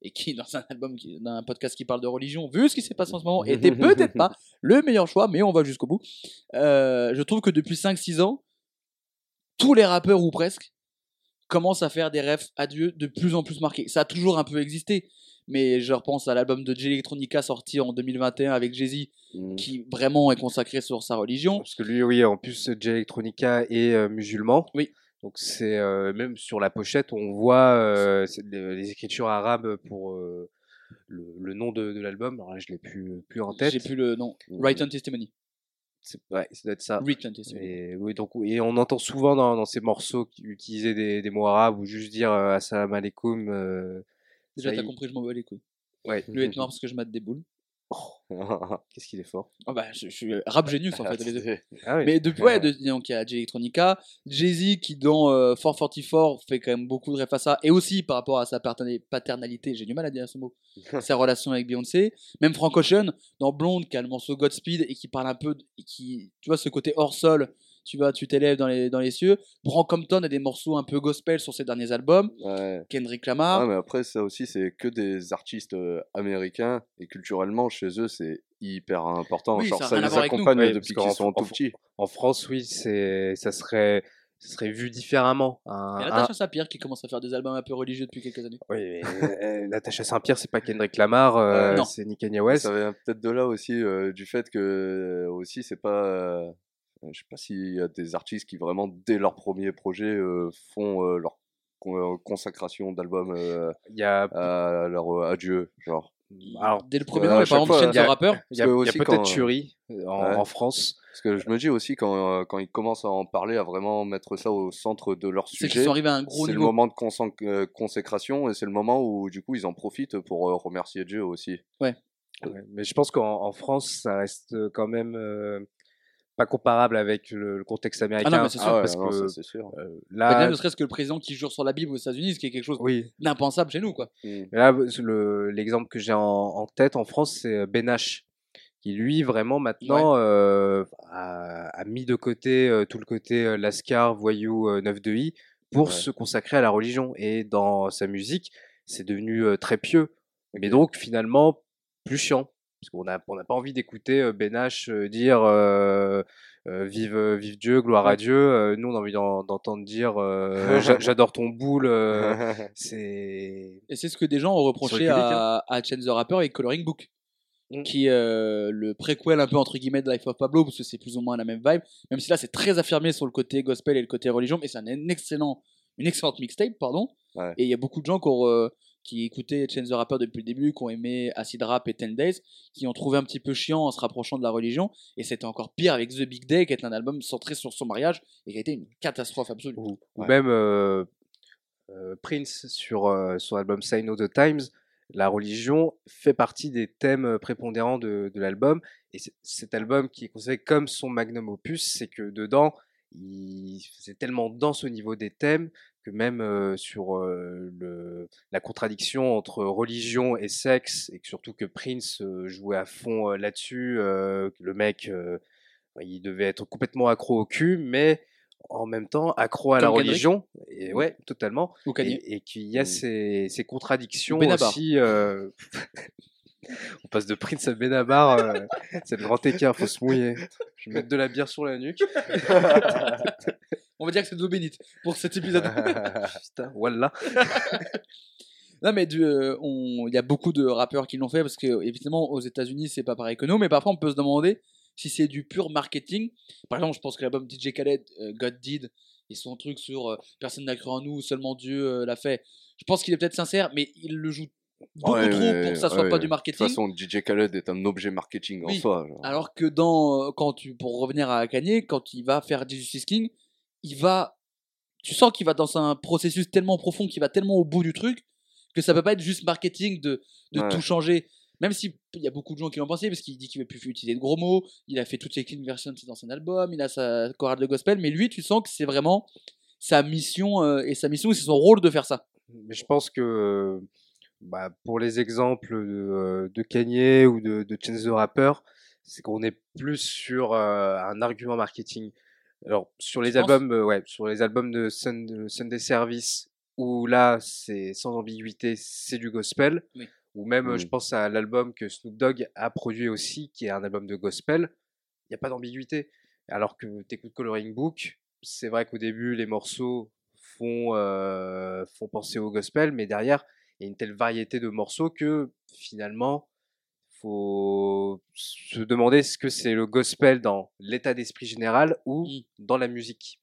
Speaker 1: et qui dans un album, qui- dans un podcast qui parle de religion, vu ce qui s'est passé en ce moment, était peut-être pas le meilleur choix, mais on va jusqu'au bout. Euh, je trouve que depuis 5-6 ans, tous les rappeurs ou presque commencent à faire des refs à Dieu de plus en plus marqués. Ça a toujours un peu existé, mais je repense à l'album de Jay Electronica sorti en 2021 avec Jay-Z,
Speaker 3: Mm.
Speaker 1: qui vraiment est consacré sur sa religion.
Speaker 2: Parce que lui, oui, en plus, Jay Electronica est euh, musulman.
Speaker 1: Oui.
Speaker 2: Donc c'est euh, même sur la pochette, on voit euh, les, les écritures arabes pour le, le nom de, de l'album. Alors là, je l'ai plus, plus en tête.
Speaker 1: J'ai plus le nom.
Speaker 3: Mm.
Speaker 1: Right on Testimony.
Speaker 2: C'est- Ouais, ça doit être ça.
Speaker 1: Written Testimony.
Speaker 2: Et, oui, donc, et on entend souvent dans, dans ces morceaux utiliser des, des mots arabes ou juste dire euh, Assalamu alaikum. euh,
Speaker 1: Déjà, t'as compris, je m'en bats les couilles.
Speaker 2: Ouais.
Speaker 1: Lui est noir parce que je mate des boules.
Speaker 2: Qu'est-ce qu'il est fort.
Speaker 1: Oh bah, je, je suis rap génius en fait. les deux.
Speaker 2: Ah oui.
Speaker 1: Mais depuis, ouais, de- donc il y a Jay Electronica, Jay-Z qui dans euh, 444 fait quand même beaucoup de ref à ça, et aussi par rapport à sa paterna- paternalité, j'ai du mal à dire ce mot, sa relation avec Beyoncé, même Frank Ocean dans Blonde qui a le morceau Godspeed et qui parle un peu, et qui, tu vois, ce côté hors sol, tu vas, tu t'élèves dans les, dans les cieux. Bran Compton a des morceaux un peu gospel sur ses derniers albums,
Speaker 3: Ouais.
Speaker 1: Kendrick
Speaker 3: Ouais,
Speaker 1: Lamar,
Speaker 3: mais après, ça aussi, c'est que des artistes euh, américains et culturellement, chez eux, c'est hyper important.
Speaker 1: Oui,
Speaker 3: Genre,
Speaker 1: ça
Speaker 3: ça, les
Speaker 1: nous.
Speaker 3: accompagne depuis qu'ils sont
Speaker 2: en-
Speaker 3: tout petits.
Speaker 2: En France, oui, c'est, ça serait, ça serait vu différemment. Un-
Speaker 1: Natasha Sapir qui commence à faire des albums un peu religieux depuis quelques années.
Speaker 2: Oui, mais, euh, Natacha Saint-Pierre, c'est pas Kendrick Lamar, euh,
Speaker 1: Euh,
Speaker 2: c'est ni Kanye West.
Speaker 3: Ça vient peut-être de là aussi, euh, du fait que aussi, c'est pas. Euh, je sais pas s'il y a des artistes qui vraiment, dès leur premier projet, euh, font euh, leur con- consacration d'album euh,
Speaker 2: a,
Speaker 3: à leur euh, adieu. Genre.
Speaker 2: alors,
Speaker 1: Dès le premier
Speaker 3: euh,
Speaker 1: nom, par exemple,
Speaker 3: il y a-
Speaker 1: the Rapper,
Speaker 2: il y a,
Speaker 3: que
Speaker 2: il y a
Speaker 3: aussi
Speaker 2: peut-être euh, en,
Speaker 3: Ouais.
Speaker 2: en France.
Speaker 3: Parce que je me dis aussi, quand, euh, quand ils commencent à en parler, à vraiment mettre ça au centre de leur
Speaker 1: c'est
Speaker 3: sujet.
Speaker 1: qu'ils sont arrivés à un gros
Speaker 3: c'est le moment de euh, consécration et c'est le moment où du coup ils en profitent pour remercier Dieu aussi.
Speaker 2: Ouais, mais je pense qu'en en France, ça reste quand même euh, pas comparable avec le, le contexte américain.
Speaker 1: mais c'est sûr,
Speaker 3: Ah ouais,
Speaker 2: parce
Speaker 3: non,
Speaker 2: que
Speaker 3: ça, c'est sûr.
Speaker 2: euh, là,
Speaker 1: ne serait-ce que le président qui jure sur la Bible aux États-Unis, ce qui est quelque chose
Speaker 2: oui,
Speaker 1: d'impensable chez nous, quoi.
Speaker 3: Mm.
Speaker 2: Mais Là, le- l'exemple que j'ai en, en tête en France, c'est euh, Ben H, qui lui, vraiment, maintenant, euh, a, a mis de côté euh, tout le côté euh, Lascar, voyou, euh, 9 de I, pour
Speaker 3: Ouais.
Speaker 2: se consacrer à la religion. Et dans sa musique, c'est devenu euh, très pieux. Mais donc, finalement, plus chiant. Parce qu'on n'a on n'a pas envie d'écouter euh, Ben H euh, dire euh, euh, vive, vive Dieu, gloire à. Dieu. Euh, nous, on a envie d'en- d'entendre dire euh, J'a- j'adore ton boule. euh, c'est.
Speaker 1: Et c'est ce que des gens ont reproché
Speaker 2: public,
Speaker 1: à, à Chance the Rapper avec Coloring Book,
Speaker 2: Mm.
Speaker 1: qui est euh, le préquel un peu entre guillemets de Life of Pablo, parce que c'est plus ou moins la même vibe, même si là c'est très affirmé sur le côté gospel et le côté religion, mais c'est un excellent, une excellente mixtape, pardon.
Speaker 3: Ouais.
Speaker 1: Et il y a beaucoup de gens qui, ont, euh, qui écoutaient Chance the Rapper depuis le début, qui ont aimé Acid Rap et 10 Days, qui ont trouvé un petit peu chiant en se rapprochant de la religion, et c'était encore pire avec The Big Day, qui est un album centré sur son mariage, et qui a été une catastrophe absolue.
Speaker 2: ou,
Speaker 3: Ouais.
Speaker 2: même euh, euh, Prince sur euh, son album Sign of the Times, la religion fait partie des thèmes prépondérants de, de l'album. Et cet album qui est considéré comme son magnum opus, c'est que dedans, il c'est tellement dense au niveau des thèmes que même euh, sur euh, le, la contradiction entre religion et sexe, et que surtout que Prince jouait à fond là-dessus, le mec, il devait être complètement accro au cul, mais en même temps accro à la
Speaker 1: Kendrick?
Speaker 2: religion. Et ouais, totalement. Et, et qu'il y a
Speaker 3: Mm.
Speaker 2: ces, ces contradictions aussi. On passe de Prince à Benabar, euh, c'est le grand écart, faut se mouiller. Je vais mettre de la bière sur la nuque.
Speaker 1: On va dire que c'est de l'eau bénite pour cet épisode.
Speaker 2: Putain, voilà.
Speaker 1: Non, mais euh, il y a beaucoup de rappeurs qui l'ont fait parce que, évidemment, aux États-Unis, c'est pas pareil que nous, mais parfois on peut se demander si c'est du pur marketing. Par exemple, je pense que l'album DJ Khaled, euh, God Did, et son truc sur euh, personne n'a cru en nous, seulement Dieu l'a fait. Je pense qu'il est peut-être sincère, mais il le joue beaucoup
Speaker 3: Ouais,
Speaker 1: trop pour que ça soit
Speaker 3: ouais,
Speaker 1: pas du
Speaker 3: De
Speaker 1: marketing.
Speaker 3: toute façon, DJ Khaled est un objet marketing en
Speaker 1: Oui.
Speaker 3: soi. genre.
Speaker 1: Alors que dans, quand tu, pour revenir à Kanye, quand il va faire Jesus King, il va, tu sens qu'il va dans un processus tellement profond, qu'il va tellement au bout du truc, que ça peut pas être juste marketing de, de
Speaker 3: Ouais.
Speaker 1: tout changer. Même s'il y a beaucoup de gens qui l'ont pensé, parce qu'il dit qu'il ne veut plus utiliser de gros mots, il a fait toutes ses clean versions dans son album, il a sa chorale de gospel, mais lui, tu sens que c'est vraiment sa mission, euh, et sa mission, c'est son rôle de faire ça.
Speaker 2: Mais je pense que bah, pour les exemples de, euh, de Kanye ou de, de Chance the Rapper, c'est qu'on est plus sur euh, un argument marketing. Alors sur les albums, euh, ouais, sur les albums de, Sun- de Sunday Service, où là c'est sans ambiguïté, c'est du gospel.
Speaker 1: Oui.
Speaker 2: Ou même, euh, je
Speaker 3: Mm.
Speaker 2: pense à l'album que Snoop Dogg a produit aussi, qui est un album de gospel. Il n'y a pas d'ambiguïté. Alors que t'écoutes Coloring Book, c'est vrai qu'au début les morceaux font, euh, font penser au gospel, mais derrière, il y a une telle variété de morceaux que finalement, faut se demander ce que c'est le gospel dans l'état d'esprit général ou
Speaker 1: Mm.
Speaker 2: dans la musique.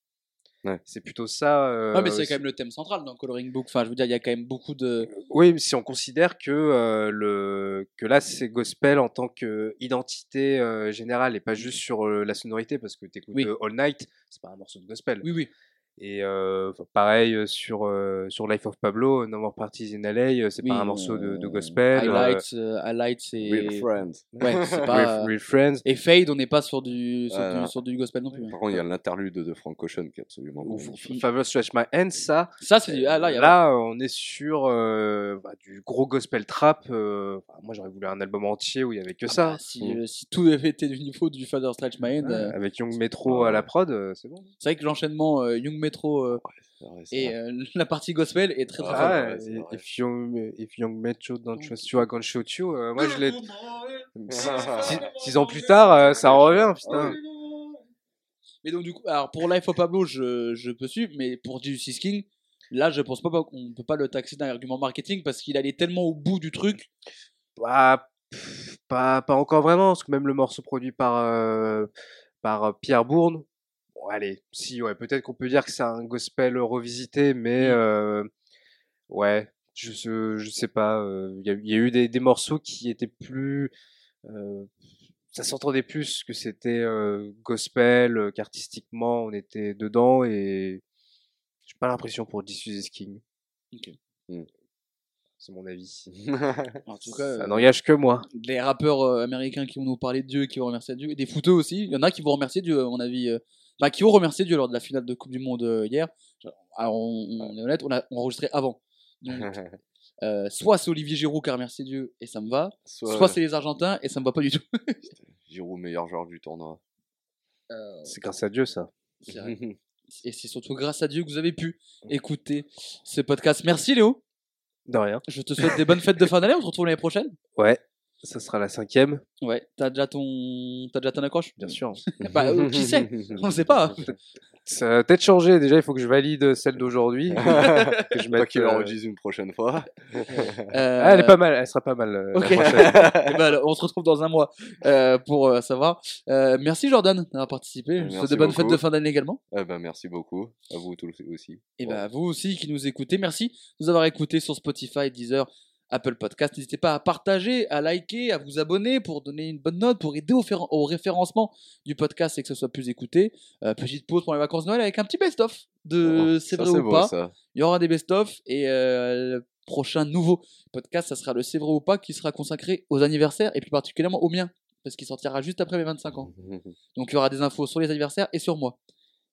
Speaker 3: Ouais.
Speaker 2: C'est plutôt ça. euh,
Speaker 1: Ouais, mais c'est quand même le thème central dans Coloring Book. Enfin, je veux dire, il y a quand même beaucoup de.
Speaker 2: Oui, mais si on considère que, euh, le, que là, c'est gospel en tant qu'identité euh, générale et pas juste sur euh, la sonorité, parce que tu écoutes
Speaker 1: Oui.
Speaker 2: All Night, c'est pas un morceau de gospel.
Speaker 1: Oui, oui.
Speaker 2: Et euh, pareil euh, sur, euh, sur Life of Pablo, No More Parties in LA, c'est
Speaker 1: Oui,
Speaker 2: pas un morceau de, de gospel.
Speaker 1: Highlights, euh, highlights, c'est.
Speaker 3: Real Friends.
Speaker 1: Ouais, c'est
Speaker 2: Real-
Speaker 1: pas.
Speaker 2: Real Friends.
Speaker 1: Et Fade, on n'est pas sur du, sur, du,
Speaker 3: non.
Speaker 1: sur du gospel non plus. hein.
Speaker 3: Par contre, il y a l'interlude de Frank Ocean qui est absolument
Speaker 2: Ou. Favor Stretch My Hand, ça.
Speaker 1: Ça, c'est du. Ah, là, il y a.
Speaker 2: Là, on est sur euh, bah, du gros gospel trap. euh, moi, j'aurais voulu un album entier où il y avait que
Speaker 1: Ah
Speaker 2: ça.
Speaker 1: bah, si,
Speaker 3: Mm.
Speaker 1: si tout avait été du niveau du Father Stretch My Hand, euh,
Speaker 2: Avec Young Metro à la prod, c'est bon.
Speaker 1: c'est vrai que l'enchaînement euh, Young Metro euh,
Speaker 3: C'est vrai, c'est
Speaker 1: et euh, la partie gospel est très très
Speaker 3: Ah,
Speaker 1: forte.
Speaker 3: Ouais,
Speaker 2: if, young, if Young Metro don't trust you, I can shoot you. euh, moi, je l'ai. Six, six- six ans plus tard, euh, ça revient, putain.
Speaker 1: Mais donc, du coup, alors pour Life of Pablo, je, je peux suivre, mais pour Jesus King, là, je pense pas qu'on peut pas le taxer d'un argument marketing parce qu'il allait tellement au bout du truc.
Speaker 2: Bah, pff, pas, pas encore vraiment, parce que même le morceau produit par, euh, par euh, Pierre Bourne, bon, allez, si, ouais, peut-être qu'on peut dire que c'est un gospel revisité, mais
Speaker 1: Mm.
Speaker 2: euh, ouais, je, je sais pas, euh, il y, a, il y a eu des, des morceaux qui étaient plus. euh, ça s'entendait plus que c'était euh, gospel, euh, qu'artistiquement on était dedans, et j'ai pas l'impression pour Diffuse is King.
Speaker 1: Ok.
Speaker 3: Mm.
Speaker 2: C'est mon avis.
Speaker 1: En tout cas,
Speaker 2: Ça
Speaker 1: euh,
Speaker 2: n'engage que moi.
Speaker 1: les rappeurs américains qui vont nous parler de Dieu, qui vont remercier Dieu, et des footeux aussi. Il y en a qui vont remercier Dieu, à mon avis. Bah, qui vont remercier Dieu lors de la finale de Coupe du Monde euh, hier. Alors, on, on est honnête, on a enregistré avant. Donc, euh, soit c'est Olivier Giroud qui a remercié Dieu et ça me va,
Speaker 3: Soit,
Speaker 1: soit c'est les Argentins et ça me va pas du tout.
Speaker 3: Giroud, meilleur joueur du tournoi.
Speaker 1: Euh,
Speaker 2: C'est grâce à Dieu, ça.
Speaker 1: et c'est surtout grâce à Dieu que vous avez pu écouter ce podcast. Merci Léo.
Speaker 2: De rien.
Speaker 1: Je te souhaite des bonnes fêtes de fin d'année. On se retrouve l'année prochaine.
Speaker 2: Ouais, ça sera la cinquième,
Speaker 1: Ouais, t'as déjà ton, t'as déjà ton accroche?
Speaker 2: bien sûr.
Speaker 1: Bah, euh, qui sait? On ne sait pas.
Speaker 2: Ça va peut-être changer. Déjà, il faut que je valide celle d'aujourd'hui. que je
Speaker 3: Pas
Speaker 2: mette,
Speaker 3: qu'il
Speaker 2: euh,
Speaker 3: enregistre une prochaine fois.
Speaker 1: Euh,
Speaker 2: Ah, elle est pas mal. Elle sera pas mal. euh, la
Speaker 1: Ok.
Speaker 2: prochaine.
Speaker 1: Eh ben, alors, on se retrouve dans un mois euh, pour euh, savoir. Euh, merci Jordan d'avoir participé. Je te souhaite
Speaker 3: Merci
Speaker 1: de bonnes fêtes de fin d'année également.
Speaker 3: Eh ben, merci beaucoup. À vous tous aussi.
Speaker 1: Et
Speaker 3: Ouais.
Speaker 1: ben vous aussi qui nous écoutez, merci de nous avoir écoutés sur Spotify, Deezer, Apple Podcast. N'hésitez pas à partager, à liker, à vous abonner pour donner une bonne note, pour aider au, féren- au référencement du podcast et que ce soit plus écouté. Euh, petite pause pour les vacances de Noël avec un petit best-of de
Speaker 3: Oh,
Speaker 1: c'est vrai ou
Speaker 3: beau,
Speaker 1: pas.
Speaker 3: ça.
Speaker 1: Il y aura des best-of et euh, le prochain nouveau podcast, ça sera le C'est vrai ou pas qui sera consacré aux anniversaires et plus particulièrement au mien parce qu'il sortira juste après mes 25 ans. Donc il y aura des infos sur les anniversaires et sur moi.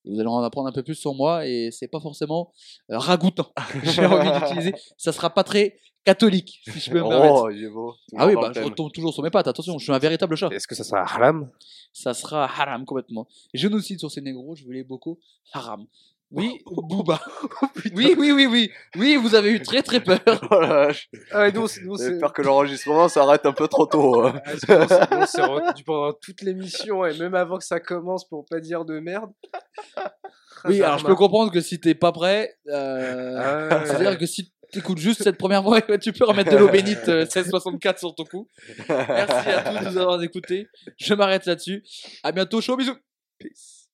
Speaker 1: Vous allez en apprendre un peu plus sur moi et c'est pas forcément euh, ragoûtant. J'ai envie d'utiliser. Ça sera pas très catholique, si je peux me permettre.
Speaker 3: Oh, il est beau.
Speaker 1: Ah oui, bah, je retombe toujours sur mes pattes. Attention, je suis un véritable chat.
Speaker 2: Est-ce que ça sera haram?
Speaker 1: Ça sera haram complètement. Génocide sur ces négros, je voulais beaucoup haram. Oui, Booba. Oui, oui, oui, oui. Oui, vous avez eu très très peur.
Speaker 3: Oh la vache.
Speaker 2: Ah nous, nous,
Speaker 3: J'espère que l'enregistrement s'arrête un peu trop tôt. hein.
Speaker 2: Ah, c'est- retenu pendant toute l'émission et même avant que ça commence pour pas dire de merde.
Speaker 1: Oui,
Speaker 2: Ah,
Speaker 1: alors je peux comprendre que si t'es pas prêt, euh,
Speaker 2: Ah ouais.
Speaker 1: c'est-à-dire que si t'écoutes juste cette première voix, tu peux remettre de l'eau bénite euh, 1664 sur ton cou. Merci à tous de nous avoir écoutés. Je m'arrête là-dessus. À bientôt, chaud bisous.
Speaker 3: Peace.